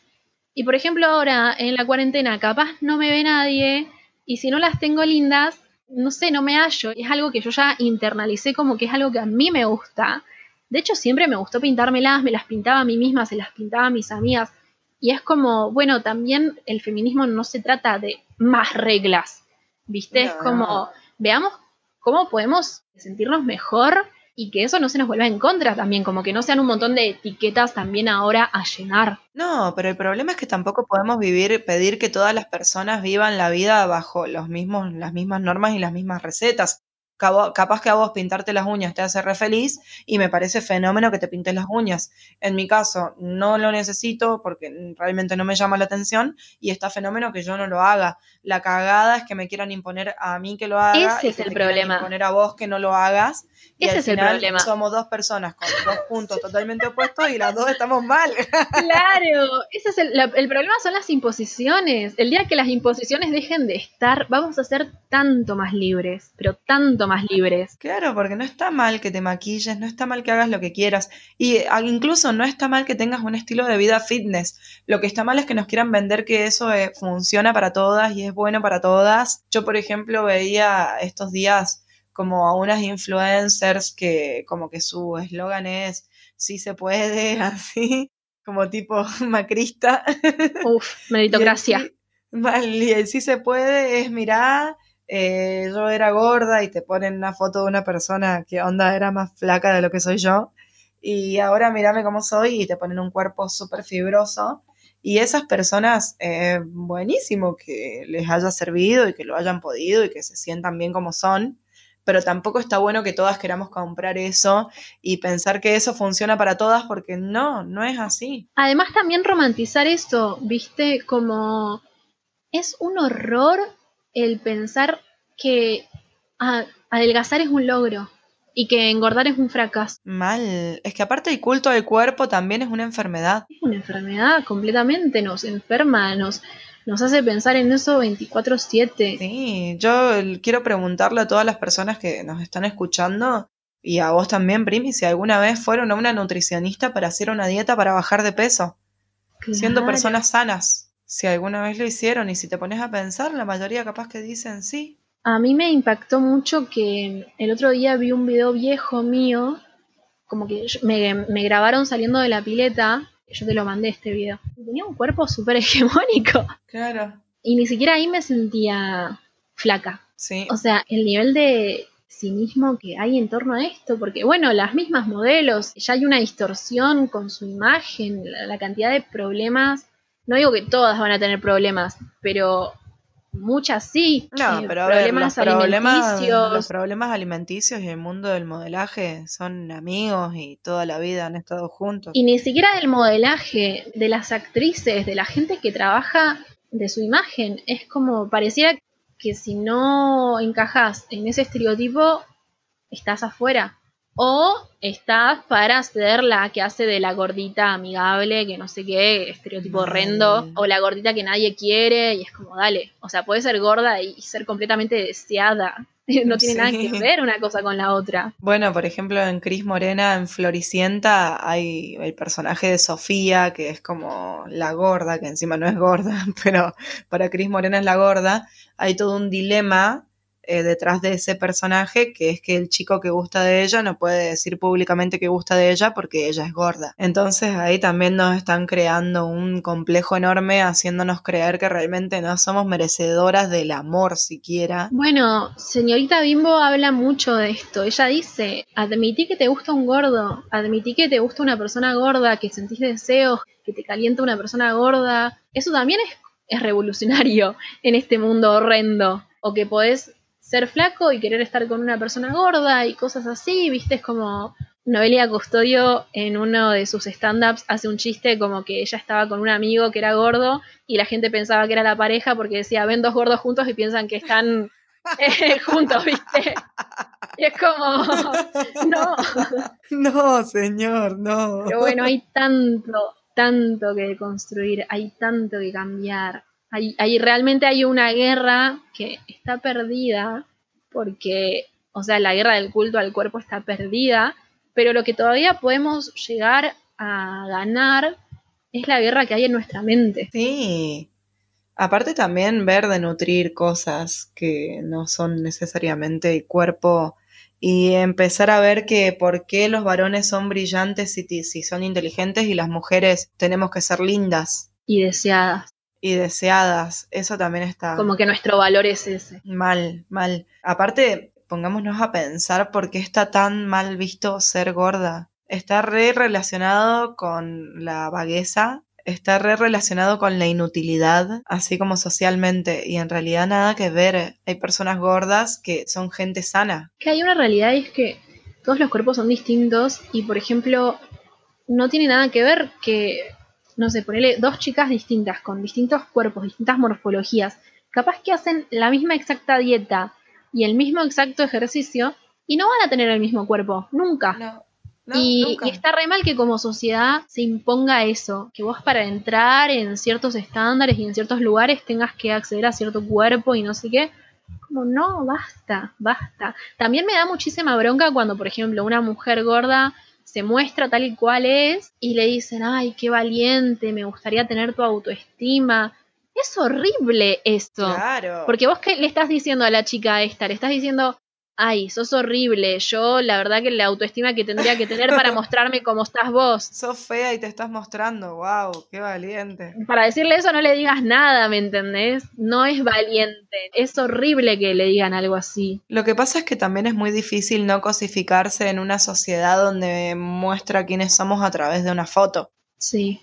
Y por ejemplo, ahora en la cuarentena, capaz no me ve nadie, y si no las tengo lindas, no sé, no me hallo. Es algo que yo ya internalicé como que es algo que a mí me gusta. De hecho, siempre me gustó pintármelas, me las pintaba a mí misma, se las pintaba a mis amigas. Y es como, bueno, también el feminismo no se trata de más reglas, ¿viste? Es como, veamos cómo podemos sentirnos mejor y que eso no se nos vuelva en contra también, como que no sean un montón de etiquetas también ahora a llenar. No, pero el problema es que tampoco podemos vivir, pedir que todas las personas vivan la vida bajo los mismos, las mismas normas y las mismas recetas capaz que a vos pintarte las uñas te hace re feliz y me parece fenómeno que te pintes las uñas. En mi caso, no lo necesito porque realmente no me llama la atención y está fenómeno que yo no lo haga. La cagada es que me quieran imponer a mí que lo haga Ese es el problema. imponer a vos que no lo hagas. Ese es el problema. Somos dos personas con dos puntos totalmente opuestos y las dos estamos mal. claro, ese es el, el problema son las imposiciones. El día que las imposiciones dejen de estar, vamos a ser tanto más libres, pero tanto más libres. Claro, porque no está mal que te maquilles, no está mal que hagas lo que quieras y ah, incluso no está mal que tengas un estilo de vida fitness. Lo que está mal es que nos quieran vender que eso eh, funciona para todas y es bueno para todas. Yo, por ejemplo, veía estos días como a unas influencers que como que su eslogan es sí se puede, así, como tipo macrista. Uf, meritocracia. Y el sí se puede es mirar eh, yo era gorda y te ponen una foto de una persona que onda era más flaca de lo que soy yo. Y ahora mírame cómo soy y te ponen un cuerpo súper fibroso. Y esas personas, eh, buenísimo que les haya servido y que lo hayan podido y que se sientan bien como son, pero tampoco está bueno que todas queramos comprar eso y pensar que eso funciona para todas porque no, no es así. Además también romantizar esto, viste, como es un horror el pensar que adelgazar es un logro y que engordar es un fracaso. Mal. Es que aparte el culto del cuerpo también es una enfermedad. Es una enfermedad completamente, nos enferma, nos, nos hace pensar en eso 24/7. Sí, yo quiero preguntarle a todas las personas que nos están escuchando y a vos también, Primi, si alguna vez fueron a una nutricionista para hacer una dieta para bajar de peso, siendo personas sanas si alguna vez lo hicieron y si te pones a pensar, la mayoría capaz que dicen sí. A mí me impactó mucho que el otro día vi un video viejo mío, como que me, me grabaron saliendo de la pileta, yo te lo mandé este video. Tenía un cuerpo súper hegemónico. Claro. Y ni siquiera ahí me sentía flaca. Sí. O sea, el nivel de cinismo que hay en torno a esto, porque bueno, las mismas modelos, ya hay una distorsión con su imagen, la cantidad de problemas no digo que todas van a tener problemas, pero muchas sí. No, eh, pero problemas los alimenticios. los problemas alimenticios y el mundo del modelaje son amigos y toda la vida han estado juntos. Y ni siquiera del modelaje, de las actrices, de la gente que trabaja de su imagen. Es como, pareciera que si no encajas en ese estereotipo, estás afuera. O estás para ser la que hace de la gordita amigable, que no sé qué, estereotipo horrendo, o la gordita que nadie quiere, y es como, dale, o sea, puedes ser gorda y ser completamente deseada. No tiene nada que ver una cosa con la otra. Bueno, por ejemplo, en Cris Morena, en Floricienta, hay el personaje de Sofía, que es como la gorda, que encima no es gorda, pero para Cris Morena es la gorda. Hay todo un dilema eh, detrás de ese personaje, que es que el chico que gusta de ella no puede decir públicamente que gusta de ella porque ella es gorda. Entonces ahí también nos están creando un complejo enorme, haciéndonos creer que realmente no somos merecedoras del amor siquiera. Bueno, señorita Bimbo habla mucho de esto. Ella dice, admití que te gusta un gordo, admití que te gusta una persona gorda, que sentís deseos, que te calienta una persona gorda. Eso también es, es revolucionario en este mundo horrendo. O que podés ser flaco y querer estar con una persona gorda y cosas así, viste, es como... Noelia Custodio en uno de sus stand-ups hace un chiste como que ella estaba con un amigo que era gordo y la gente pensaba que era la pareja porque decía ven dos gordos juntos y piensan que están eh, juntos, ¿viste? Y es como, no, No, señor, no. pero bueno, hay tanto, tanto que construir, hay tanto que cambiar. Hay, hay, realmente hay una guerra que está perdida porque, o sea, la guerra del culto al cuerpo está perdida, pero lo que todavía podemos llegar a ganar es la guerra que hay en nuestra mente. Sí. Aparte también ver de nutrir cosas que no son necesariamente el cuerpo y empezar a ver que por qué los varones son brillantes si, si son inteligentes y las mujeres tenemos que ser lindas Y deseadas, y deseadas. Eso también está como que nuestro valor es ese. mal, mal. Aparte, pongámonos a pensar por qué está tan mal visto ser gorda. Está re relacionado con la vagueza, está re relacionado con la inutilidad, así como socialmente, y en realidad nada que ver. Hay personas gordas que son gente sana. Que hay una realidad y es que todos los cuerpos son distintos y, por ejemplo, no tiene nada que ver que, no sé, ponerle dos chicas distintas, con distintos cuerpos, distintas morfologías, capaz que hacen la misma exacta dieta y el mismo exacto ejercicio y no van a tener el mismo cuerpo, nunca. No, y, y está re mal que como sociedad se imponga eso, que vos para entrar en ciertos estándares y en ciertos lugares tengas que acceder a cierto cuerpo y no sé qué. Como no, basta, basta. También me da muchísima bronca cuando, por ejemplo, una mujer gorda se muestra tal y cual es y le dicen, ay, qué valiente, me gustaría tener tu autoestima. Es horrible esto. Claro. Porque vos qué le estás diciendo a la chica esta, le estás diciendo, ay, sos horrible, yo la verdad que la autoestima que tendría que tener para mostrarme cómo estás vos. Sos fea y te estás mostrando, wow, qué valiente. Para decirle eso no le digas nada, ¿me entendés? No es valiente, es horrible que le digan algo así. Lo que pasa es que también es muy difícil no cosificarse en una sociedad donde muestra quiénes somos a través de una foto. Sí,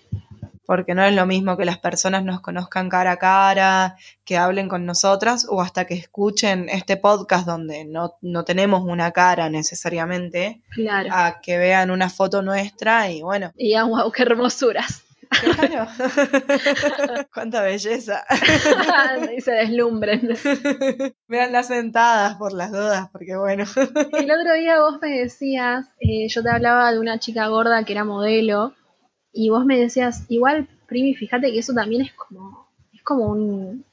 porque no es lo mismo que las personas nos conozcan cara a cara, que hablen con nosotras o hasta que escuchen este podcast donde no, no tenemos una cara necesariamente, claro. a que vean una foto nuestra y bueno. Y wow, qué hermosuras. Claro. Cuánta belleza. y se deslumbren. Veanlas sentadas por las dudas, porque bueno. El otro día vos me decías, eh, yo te hablaba de una chica gorda que era modelo, y vos me decías, igual, Primi, fíjate que eso también es como, es como un...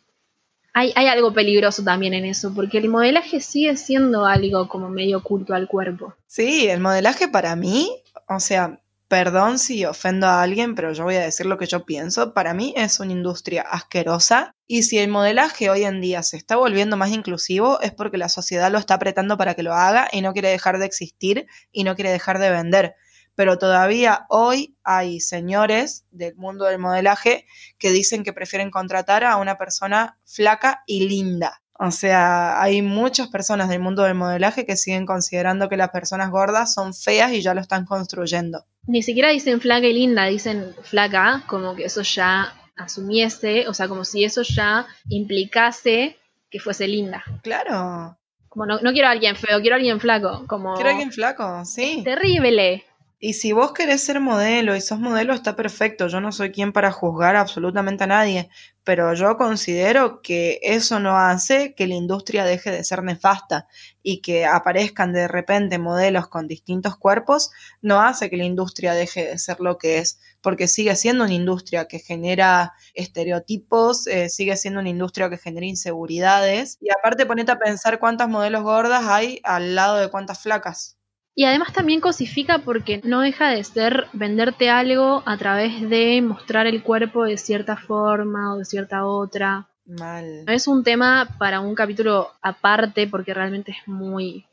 Hay, hay algo peligroso también en eso, porque el modelaje sigue siendo algo como medio oculto al cuerpo. Sí, el modelaje para mí, o sea, perdón si ofendo a alguien, pero yo voy a decir lo que yo pienso, para mí es una industria asquerosa y si el modelaje hoy en día se está volviendo más inclusivo es porque la sociedad lo está apretando para que lo haga y no quiere dejar de existir y no quiere dejar de vender. Pero todavía hoy hay señores del mundo del modelaje que dicen que prefieren contratar a una persona flaca y linda. O sea, hay muchas personas del mundo del modelaje que siguen considerando que las personas gordas son feas y ya lo están construyendo. Ni siquiera dicen flaca y linda, dicen flaca, como que eso ya asumiese, o sea, como si eso ya implicase que fuese linda. Claro. Como no, no quiero a alguien feo, quiero a alguien flaco. Como Quiero a alguien flaco, sí. terrible. Y si vos querés ser modelo y sos modelo, está perfecto. Yo no soy quien para juzgar absolutamente a nadie, pero yo considero que eso no hace que la industria deje de ser nefasta y que aparezcan de repente modelos con distintos cuerpos, no hace que la industria deje de ser lo que es, porque sigue siendo una industria que genera estereotipos, eh, sigue siendo una industria que genera inseguridades. Y aparte ponete a pensar cuántas modelos gordas hay al lado de cuántas flacas. Y además también cosifica porque no deja de ser venderte algo a través de mostrar el cuerpo de cierta forma o de cierta otra. Mal. Es un tema para un capítulo aparte porque realmente es muy,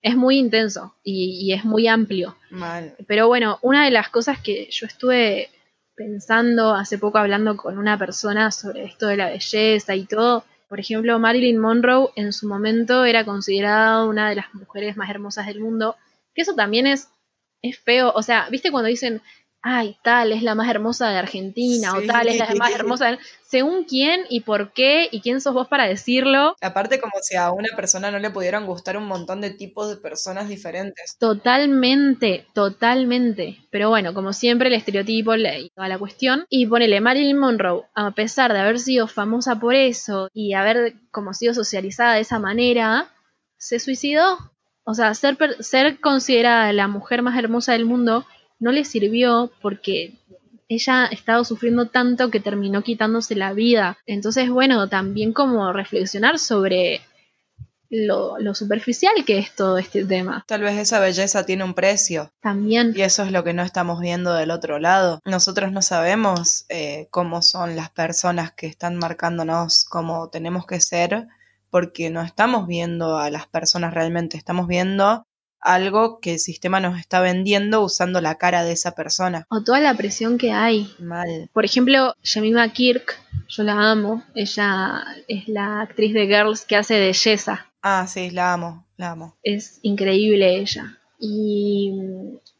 es muy intenso y, y es muy amplio. Mal. Pero bueno, una de las cosas que yo estuve pensando hace poco hablando con una persona sobre esto de la belleza y todo, por ejemplo, Marilyn Monroe en su momento era considerada una de las mujeres más hermosas del mundo que eso también es, es feo. O sea, ¿viste cuando dicen, ay, tal es la más hermosa de Argentina o tal es la más hermosa de... Según quién y por qué y quién sos vos para decirlo. Aparte como si a una persona no le pudieran gustar un montón de tipos de personas diferentes. Totalmente, totalmente. Pero bueno, como siempre el estereotipo y toda la cuestión. Y ponele Marilyn Monroe, a pesar de haber sido famosa por eso y haber como sido socializada de esa manera, se suicidó o sea, ser, ser considerada la mujer más hermosa del mundo no le sirvió porque ella estaba sufriendo tanto que terminó quitándose la vida. Entonces, bueno, también como reflexionar sobre lo, lo, superficial que es todo este tema. Tal vez esa belleza tiene un precio. También. Y eso es lo que no estamos viendo del otro lado. Nosotros no sabemos eh, cómo son las personas que están marcándonos cómo tenemos que ser porque no estamos viendo a las personas realmente, estamos viendo algo que el sistema nos está vendiendo usando la cara de esa persona. O toda la presión que hay. Mal. Por ejemplo, Jemima Kirk, yo la amo, ella es la actriz de Girls que hace de Jessa. Ah, sí, la amo, la amo. Es increíble ella. Y,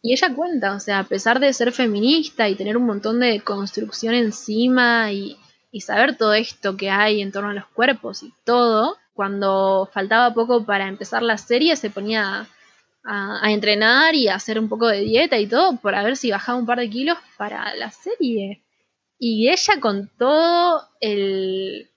y ella cuenta, o sea, a pesar de ser feminista y tener un montón de construcción encima y, y saber todo esto que hay en torno a los cuerpos y todo, cuando faltaba poco para empezar la serie se ponía a, entrenar y a hacer un poco de dieta y todo para ver si bajaba un par de kilos para la serie. Y ella con todo el...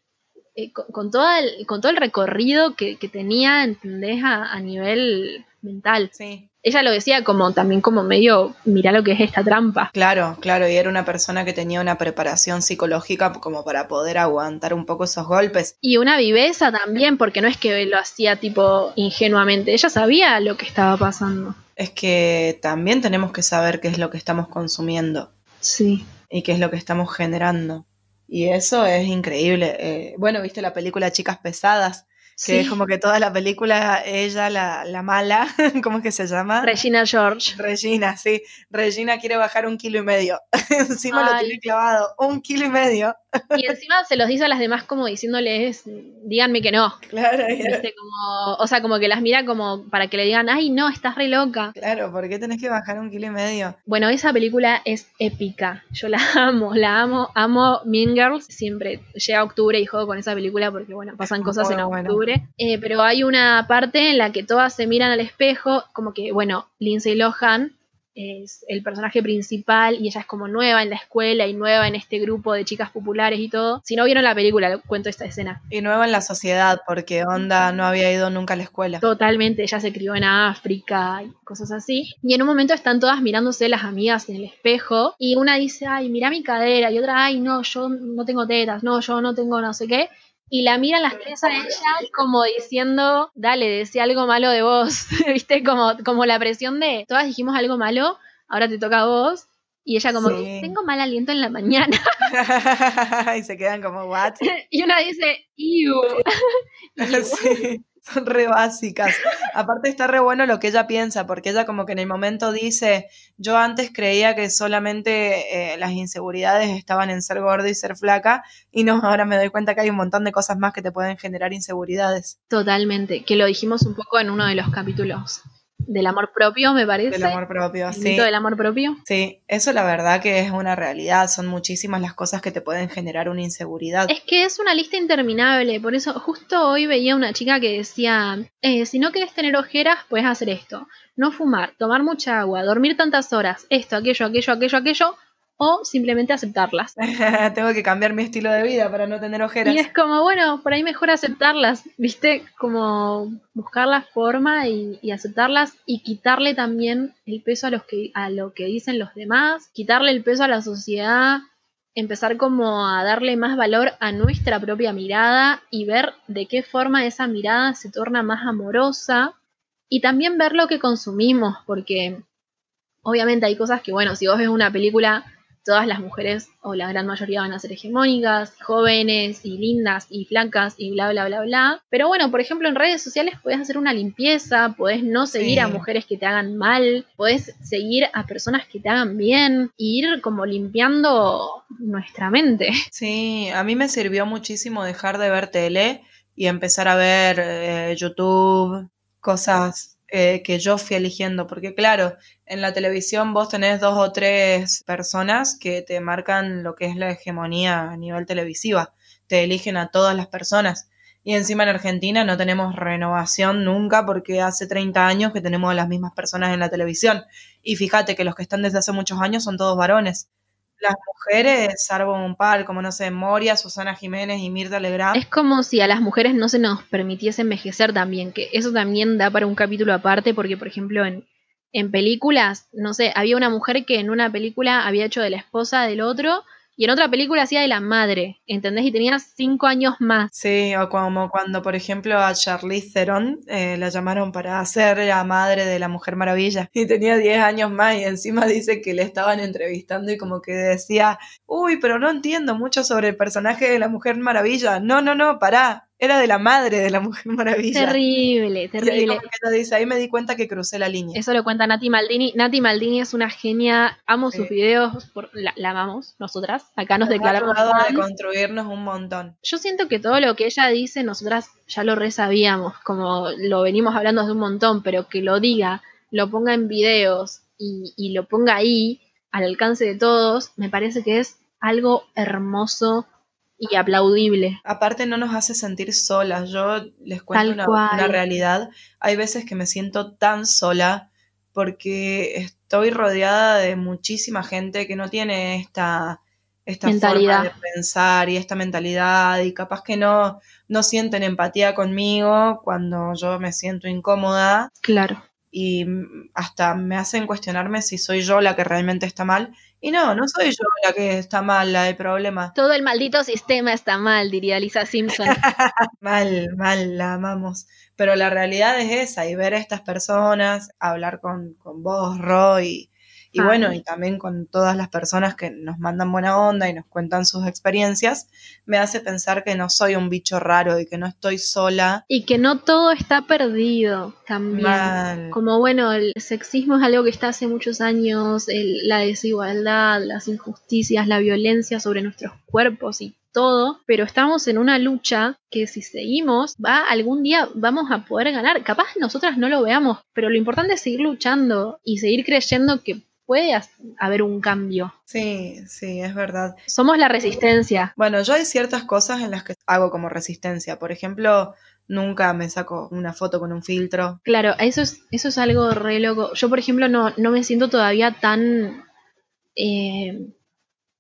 Eh, con, todo el, con todo el recorrido que, tenía, ¿entendés? A, a nivel mental. Sí ella lo decía como también como medio, mira lo que es esta trampa. Claro, claro, y era una persona que tenía una preparación psicológica como para poder aguantar un poco esos golpes. Y una viveza también, porque no es que lo hacía tipo ingenuamente, ella sabía lo que estaba pasando. Es que también tenemos que saber qué es lo que estamos consumiendo. Sí. Y qué es lo que estamos generando. Y eso es increíble. Eh, bueno, viste la película Chicas Pesadas, que es como que toda la película, ella, la, la mala, ¿cómo es que se llama? Regina George. Regina, sí. Regina quiere bajar un kilo y medio. encima lo tiene clavado, un kilo y medio. Y encima se los dice a las demás como diciéndoles, díganme que no. Claro. Como, o sea, como que las mira como para que le digan, ay, no, estás re loca. Claro, ¿por qué tenés que bajar un kilo y medio? Bueno, esa película es épica. Yo la amo, la amo, amo Mean Girls. Siempre llega octubre y juego con esa película porque, bueno, pasan cosas en octubre. Eh, pero hay una parte en la que todas se miran al espejo, como que, bueno, Lindsay Lohan es el personaje principal y ella es como nueva en la escuela y nueva en este grupo de chicas populares y todo. Si no vieron la película, cuento esta escena. Y nueva en la sociedad, porque Onda no había ido nunca a la escuela. Totalmente, ella se crió en África y cosas así. Y en un momento están todas mirándose las amigas en el espejo y una dice, ay, mira mi cadera y otra, ay, no, yo no tengo tetas, no, yo no tengo no sé qué y la miran las tres a ella como diciendo, dale, decía algo malo de vos, viste, como, como la presión de, todas dijimos algo malo, ahora te toca a vos. Y ella como, tengo mal aliento en la mañana. y se quedan como, what? y una dice, ew. sí son re básicas. Aparte está re bueno lo que ella piensa, porque ella como que en el momento dice, yo antes creía que solamente eh, las inseguridades estaban en ser gorda y ser flaca, y no, ahora me doy cuenta que hay un montón de cosas más que te pueden generar inseguridades. Totalmente, que lo dijimos un poco en uno de los capítulos del amor propio, me parece. Del amor propio, sí. mito del amor propio. Sí, eso la verdad que es una realidad. Son muchísimas las cosas que te pueden generar una inseguridad. Es que es una lista interminable, por eso justo hoy veía una chica que decía, eh, si no quieres tener ojeras, puedes hacer esto. No fumar, tomar mucha agua, dormir tantas horas, esto, aquello, aquello, aquello, aquello, o simplemente aceptarlas. Tengo que cambiar mi estilo de vida para no tener ojeras. Y es como, bueno, por ahí mejor aceptarlas, ¿viste? Como buscar la forma y, y aceptarlas y quitarle también el peso a, los que, a lo que dicen los demás, quitarle el peso a la sociedad, empezar como a darle más valor a nuestra propia mirada y ver de qué forma esa mirada se torna más amorosa y también ver lo que consumimos, porque obviamente hay cosas que, bueno, si vos ves una película todas las mujeres o la gran mayoría van a ser hegemónicas, jóvenes y lindas y flacas y bla bla bla bla. Pero bueno, por ejemplo, en redes sociales podés hacer una limpieza, podés no seguir Sí. a mujeres que te hagan mal, podés seguir a personas que te hagan bien y ir como limpiando nuestra mente. Sí, a mí me sirvió muchísimo dejar de ver tele y empezar a ver eh, YouTube, cosas eh, que yo fui eligiendo, porque claro, en la televisión vos tenés dos o tres personas que te marcan lo que es la hegemonía a nivel televisiva, te eligen a todas las personas. Y encima en Argentina no tenemos renovación nunca porque hace 30 años que tenemos a las mismas personas en la televisión. Y fíjate que los que están desde hace muchos años son todos varones. Las mujeres, salvo un par, como no sé, Moria, Susana Jiménez y Mirta Legrand. Es como si a las mujeres no se nos permitiese envejecer también, que eso también da para un capítulo aparte, porque por ejemplo en, en películas, no sé, había una mujer que en una película había hecho de la esposa del otro y en otra película hacía de la madre, ¿entendés? Y tenía cinco años más. Sí, o como cuando, por ejemplo, a Charlize Theron eh, la llamaron para ser la madre de la Mujer Maravilla y tenía 10 años más y encima dice que le estaban entrevistando y como que decía, uy, pero no entiendo mucho sobre el personaje de la Mujer Maravilla. No, no, no, pará, era de la madre de la Mujer Maravilla. Terrible, Y ahí terrible. que dice, ahí me di cuenta que crucé la línea. Eso lo cuenta Nati Maldini. Nati Maldini es una genia, amo sus videos, por- la, la amamos nosotras, acá nos Nos ha declaramos ayudado a fans. construirnos un montón. Yo siento que todo lo que ella dice, nosotras ya lo resabíamos, como lo venimos hablando hace un montón, pero que lo diga, lo ponga en videos y, y lo ponga ahí, al alcance de todos, me parece que es algo hermoso y aplaudible. Aparte no nos hace sentir solas. Yo les cuento una, realidad. Hay veces que me siento tan sola porque estoy rodeada de muchísima gente que no tiene esta, esta Mentalidad. forma de pensar y esta mentalidad y capaz que no, no sienten empatía conmigo cuando yo me siento incómoda Claro. y hasta me hacen cuestionarme si soy yo la que realmente está mal. Y no, no soy yo la que está mal, la del problema. Todo el maldito sistema está mal, diría Lisa Simpson. Mal, mal, la amamos. Pero la realidad es esa, y ver a estas personas, hablar con, con vos, Roy, y bueno, y también con todas las personas que nos mandan buena onda y nos cuentan sus experiencias, me hace pensar que no soy un bicho raro y que no estoy sola. y que no todo está perdido también. Mal. Como bueno, el sexismo es algo que está hace muchos años, el- la desigualdad, las injusticias, la violencia sobre nuestros cuerpos y todo, pero estamos en una lucha que si seguimos, va algún día vamos a poder ganar. Capaz nosotras no lo veamos, pero lo importante es seguir luchando y seguir creyendo que puede haber un cambio. Sí, sí, es verdad. Somos la resistencia. Bueno, yo hay ciertas cosas en las que hago como resistencia. Por ejemplo, nunca me saco una foto con un filtro. Claro, eso es, eso es algo re loco. Yo, por ejemplo, no, no me siento todavía tan... eh,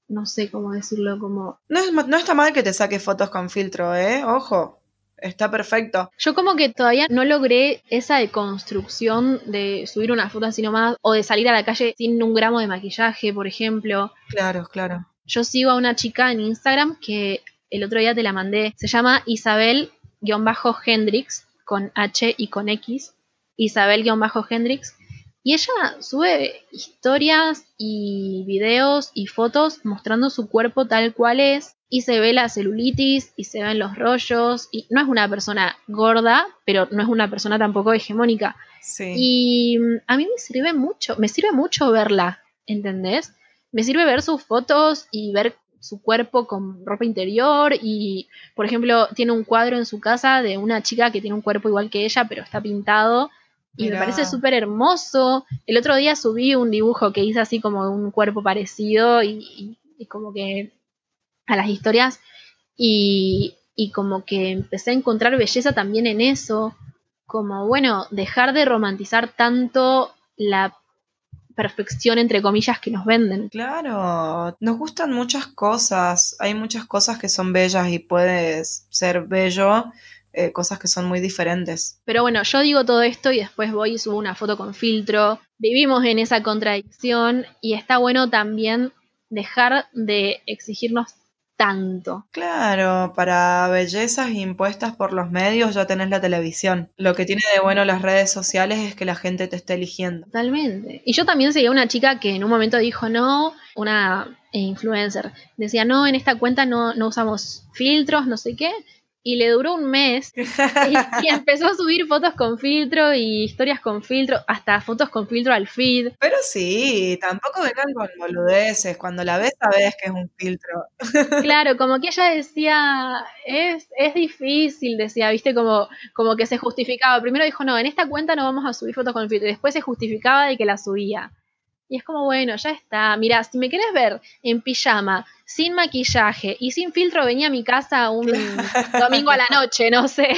no sé cómo decirlo, como... No, es, no está mal que te saques fotos con filtro, ¿eh? Ojo, está perfecto. Yo como que todavía no logré esa deconstrucción de subir una foto así nomás o de salir a la calle sin un gramo de maquillaje, por ejemplo. Claro, claro. Yo sigo a una chica en Instagram que el otro día te la mandé. Se llama Isabel-Hendrix con H y con X. Isabel-Hendrix. Y ella sube historias y videos y fotos mostrando su cuerpo tal cual es. Y se ve la celulitis y se ven los rollos. Y no es una persona gorda, pero no es una persona tampoco hegemónica. Sí. Y mm, a mí me sirve mucho, me sirve mucho verla, ¿entendés? Me sirve ver sus fotos y ver su cuerpo con ropa interior y, por ejemplo, tiene un cuadro en su casa de una chica que tiene un cuerpo igual que ella, pero está pintado Y me parece súper hermoso. El otro día subí un dibujo que hice así como de un cuerpo parecido y, y- y como que a las historias y, y como que empecé a encontrar belleza también en eso. Como, bueno, dejar de romantizar tanto la perfección, entre comillas, que nos venden. Claro, nos gustan muchas cosas, hay muchas cosas que son bellas y puedes ser bello, eh, cosas que son muy diferentes. Pero bueno, yo digo todo esto y después voy y subo una foto con filtro. Vivimos en esa contradicción y está bueno también dejar de exigirnos tanto. Claro, para bellezas impuestas por los medios ya tenés la televisión. Lo que tiene de bueno las redes sociales es que la gente te está eligiendo. Totalmente. Y yo también seguía una chica que en un momento dijo no, una influencer, decía no, en esta cuenta no, no usamos filtros, no sé qué. Y le duró un mes y, y empezó a subir fotos con filtro y historias con filtro, hasta fotos con filtro al feed. Pero sí, tampoco vengan con boludeces. Cuando la ves sabes que es un filtro. Claro, como que ella decía, es, es difícil, decía, viste, como, como que se justificaba. Primero dijo, no, en esta cuenta no vamos a subir fotos con filtro. Y después se justificaba de que la subía. Y es como, bueno, ya está. Mira, si me querés ver en pijama, sin maquillaje y sin filtro, venía a mi casa un domingo a la noche, no sé.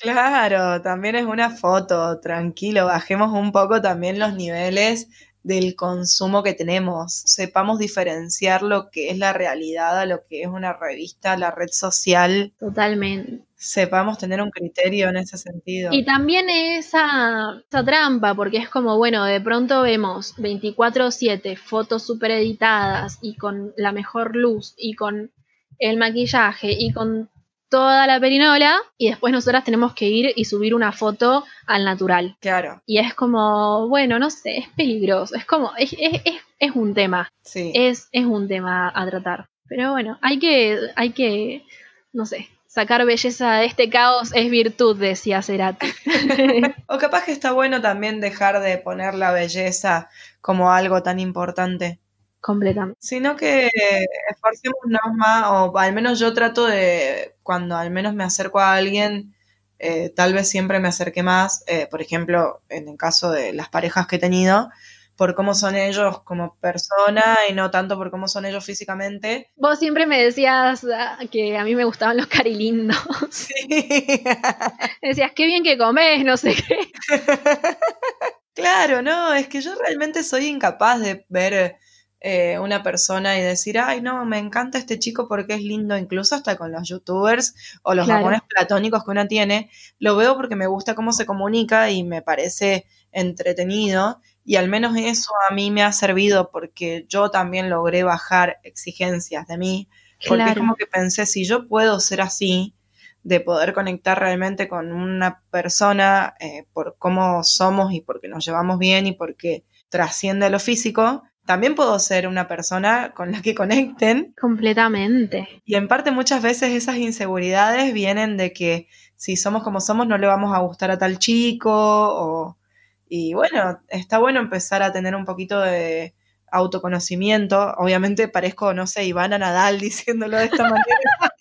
Claro, también es una foto, tranquilo, bajemos un poco también los niveles del consumo que tenemos, sepamos diferenciar lo que es la realidad a lo que es una revista, la red social, Totalmente. sepamos tener un criterio en ese sentido. Y también esa, esa trampa, porque es como, bueno, de pronto vemos 24/7 fotos super editadas y con la mejor luz y con el maquillaje y con toda la perinola y después nosotras tenemos que ir y subir una foto al natural. Claro, Y es como, bueno, no sé, es peligroso, es como, es, es, es, es un tema, sí. es, es un tema a tratar. Pero bueno, hay que, hay que, no sé, sacar belleza de este caos es virtud, decía Cerati. O capaz que está bueno también dejar de poner la belleza como algo tan importante. Completamente. Sino que esforcémonos más, o al menos yo trato de, cuando al menos me acerco a alguien, eh, tal vez siempre me acerque más, eh, por ejemplo, en el caso de las parejas que he tenido, por cómo son ellos como persona y no tanto por cómo son ellos físicamente. Vos siempre me decías ah, que a mí me gustaban los carilindos. Sí. Decías, qué bien que comes, no sé qué. Claro, no, es que yo realmente soy incapaz de ver eh, una persona y decir, ay, no, me encanta este chico porque es lindo, incluso hasta con los youtubers o los Claro. amores platónicos que uno tiene, lo veo porque me gusta cómo se comunica y me parece entretenido y al menos eso a mí me ha servido porque yo también logré bajar exigencias de mí, porque es como que pensé, si yo puedo ser así, de poder conectar realmente con una persona eh, por cómo somos y porque nos llevamos bien y porque trasciende lo físico, también puedo ser una persona con la que conecten. Completamente. Y en parte muchas veces esas inseguridades vienen de que si somos como somos no le vamos a gustar a tal chico o... Y bueno, está bueno empezar a tener un poquito de autoconocimiento. Obviamente parezco, no sé, Ivana Nadal diciéndolo de esta manera.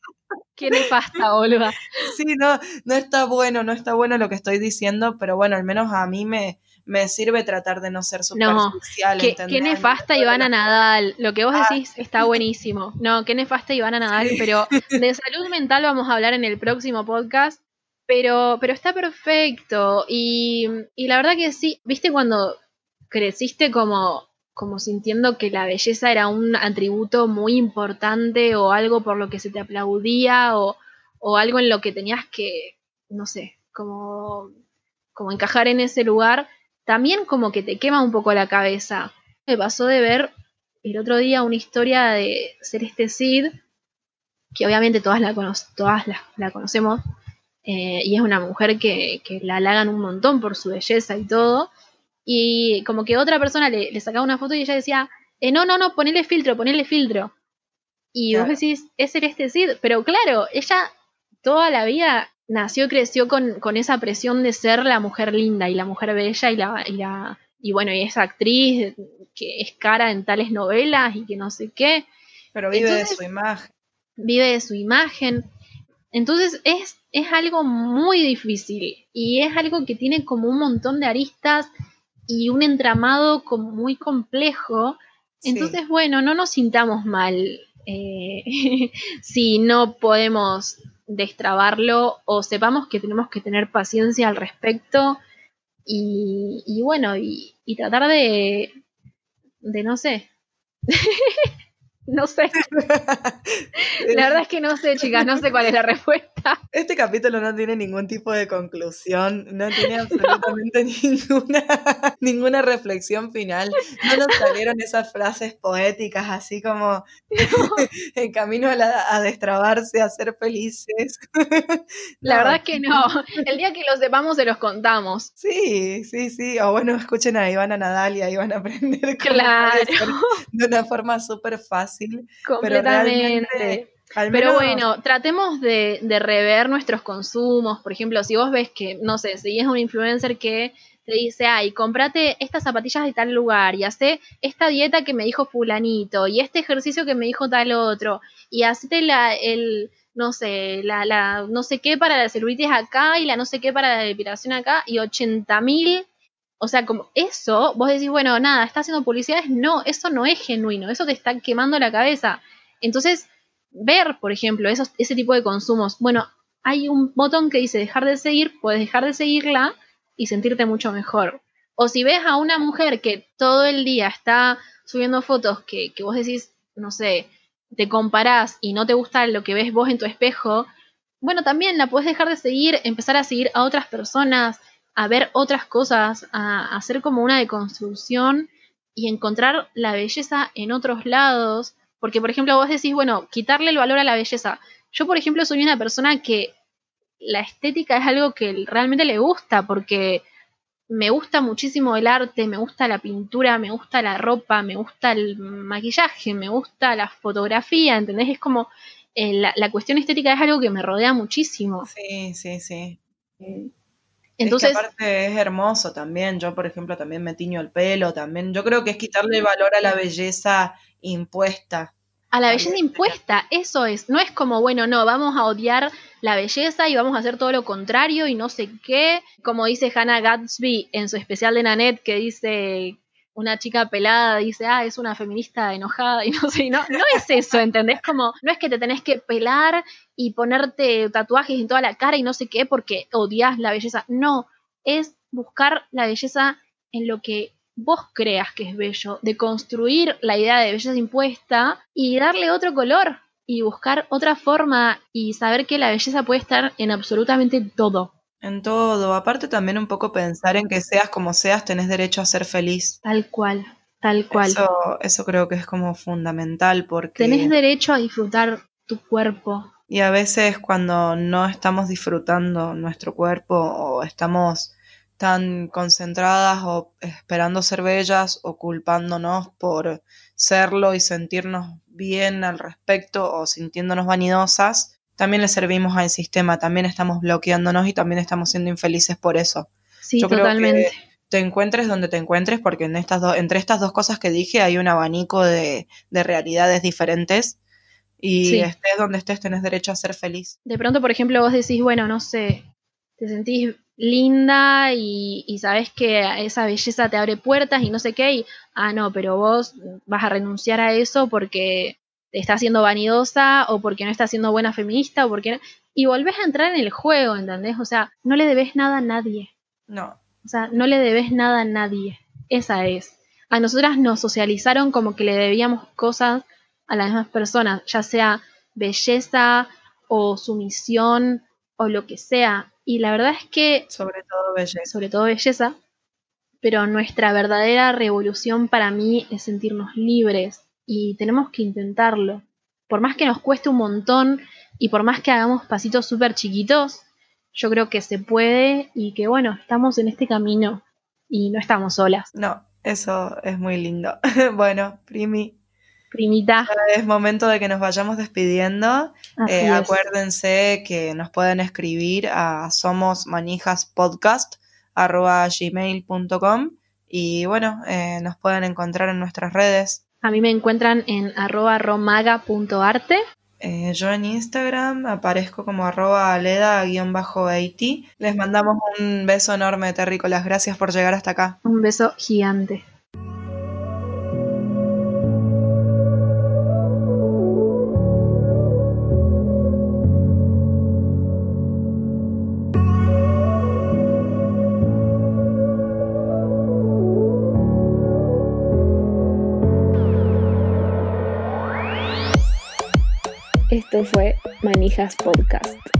Qué nefasta, boluda. Sí, no, no está bueno, no está bueno lo que estoy diciendo, pero bueno, al menos a mí me, me sirve tratar de no ser No, superficial. Qué, ¿entendés? qué nefasta Ivana Nadal. Lo que vos Ah, decís está buenísimo. No, qué nefasta Ivana Nadal, Sí. pero de salud mental vamos a hablar en el próximo podcast. Pero, pero está perfecto. Y, y la verdad que sí, viste cuando creciste como, como sintiendo que la belleza era un atributo muy importante o algo por lo que se te aplaudía o, o algo en lo que tenías que, no sé, como, como encajar en ese lugar, también como que te quema un poco la cabeza. Me pasó de ver el otro día una historia de Celeste Cid, que obviamente todas la, cono todas la, la conocemos, eh, y es una mujer que, que la halagan un montón por su belleza y todo, y como que otra persona le, le sacaba una foto y ella decía, eh, no, no, no, ponele filtro, ponele filtro. Y Claro. vos decís, es Celeste Cid, pero claro, ella toda la vida nació y creció con, con esa presión de ser la mujer linda y la mujer bella y la, y la y bueno, y esa actriz que es cara en tales novelas y que no sé qué, Pero vive Entonces- de su imagen. vive de su imagen. Entonces es, es algo muy difícil y es algo que tiene como un montón de aristas y un entramado como muy complejo. Entonces, bueno, no nos sintamos mal eh, si no podemos destrabarlo o sepamos que tenemos que tener paciencia al respecto y, y bueno, y, y tratar de, de no sé, No sé. la verdad es que no sé, chicas, no sé cuál es la respuesta. Este capítulo no tiene ningún tipo de conclusión, no tiene absolutamente ninguna, ninguna reflexión final. No nos salieron esas frases poéticas así como en camino a, destrabarse, a ser felices. La verdad es que no. El día que los sepamos se los contamos. Sí, sí, sí. O bueno, escuchen a Ivana Nadal y ahí van a aprender claro. de una forma súper fácil Completamente. Pero, bueno, tratemos de, rever nuestros consumos. Por ejemplo, si vos ves que, no sé, si es un influencer que te dice, ay, cómprate estas zapatillas de tal lugar y hace esta dieta que me dijo fulanito y este ejercicio que me dijo tal otro y hacete la, el, no sé, la, la no sé qué para la celulitis acá y la no sé qué para la depilación acá y 80 mil o sea, como eso, vos decís, bueno, nada, está haciendo publicidades. No, eso no es genuino, eso te está quemando la cabeza. Entonces, ver, por ejemplo, esos, ese tipo de consumos. Bueno, hay un botón que dice dejar de seguir, puedes dejar de seguirla y sentirte mucho mejor. O si ves a una mujer que todo el día está subiendo fotos que, que vos decís, no sé, te comparás y no te gusta lo que ves vos en tu espejo, bueno, también la puedes dejar de seguir, empezar a seguir a otras personas, a ver otras cosas, a, hacer como una deconstrucción y encontrar la belleza en otros lados. Porque, por ejemplo, vos decís, bueno, quitarle el valor a la belleza. Yo, por ejemplo, soy una persona que la estética es algo que realmente le gusta, porque me gusta muchísimo el arte, me gusta la pintura, me gusta la ropa, me gusta el maquillaje, me gusta la fotografía, ¿entendés? Es como eh, la, la, cuestión estética es algo que me rodea muchísimo. Sí, sí, sí. Entonces, es que aparte es hermoso también. Yo, por ejemplo, también me tiño el pelo también. Yo creo que es quitarle valor a la belleza impuesta. A la belleza impuesta, eso es. No es como, bueno, no, vamos a odiar la belleza y vamos a hacer todo lo contrario y no sé qué. Como dice Hannah Gatsby en su especial de Nanette, que dice una chica pelada dice, ah, es una feminista enojada y no sé, no, no es eso, ¿entendés? Como, no es que te tenés que pelar y ponerte tatuajes en toda la cara y no sé qué porque odias la belleza. No, es buscar la belleza en lo que vos creas que es bello, de construir la idea de belleza impuesta y darle otro color y buscar otra forma y saber que la belleza puede estar en absolutamente todo. En todo. Aparte también un poco pensar en que seas como seas, tenés derecho a ser feliz. Tal cual, tal cual. Eso, eso creo que es como fundamental porque... Tenés derecho a disfrutar tu cuerpo. Y a veces cuando no estamos disfrutando nuestro cuerpo o estamos tan concentradas o esperando ser bellas o culpándonos por serlo y sentirnos bien al respecto o sintiéndonos vanidosas, también le servimos al sistema, también estamos bloqueándonos y también estamos siendo infelices por eso. Sí, totalmente. te encuentres donde te encuentres, porque en estas dos, entre estas dos cosas que dije hay un abanico de, realidades diferentes. Y estés donde estés, tenés derecho a ser feliz. De pronto, por ejemplo, vos decís, bueno, no sé, te sentís linda y, y sabes que esa belleza te abre puertas y no sé qué, y, ah, no, pero vos vas a renunciar a eso porque está siendo vanidosa o porque no está siendo buena feminista o porque y volvés a entrar en el juego, ¿entendés? O sea, no le debes nada a nadie. No. O sea, no le debes nada a nadie. Esa es. A nosotras nos socializaron como que le debíamos cosas a las mismas personas, ya sea belleza o sumisión o lo que sea. Y la verdad es que... Sobre todo belleza. Sobre todo belleza. Pero nuestra verdadera revolución para mí es sentirnos libres, y tenemos que intentarlo. Por más que nos cueste un montón y por más que hagamos pasitos súper chiquitos, yo creo que se puede y que bueno, estamos en este camino y no estamos solas. No, eso es muy lindo. bueno, Primi. Primita. Es momento de que nos vayamos despidiendo. Eh, acuérdense que nos pueden escribir a somosmanijaspodcast.gmail.com y bueno, eh, nos pueden encontrar en nuestras redes a mí me encuentran en arroba romaga.arte. Eh, yo en Instagram aparezco como arroba aleda-80. Les mandamos un beso enorme, terrícolas. Gracias por llegar hasta acá. Un beso gigante. Manijas Podcast.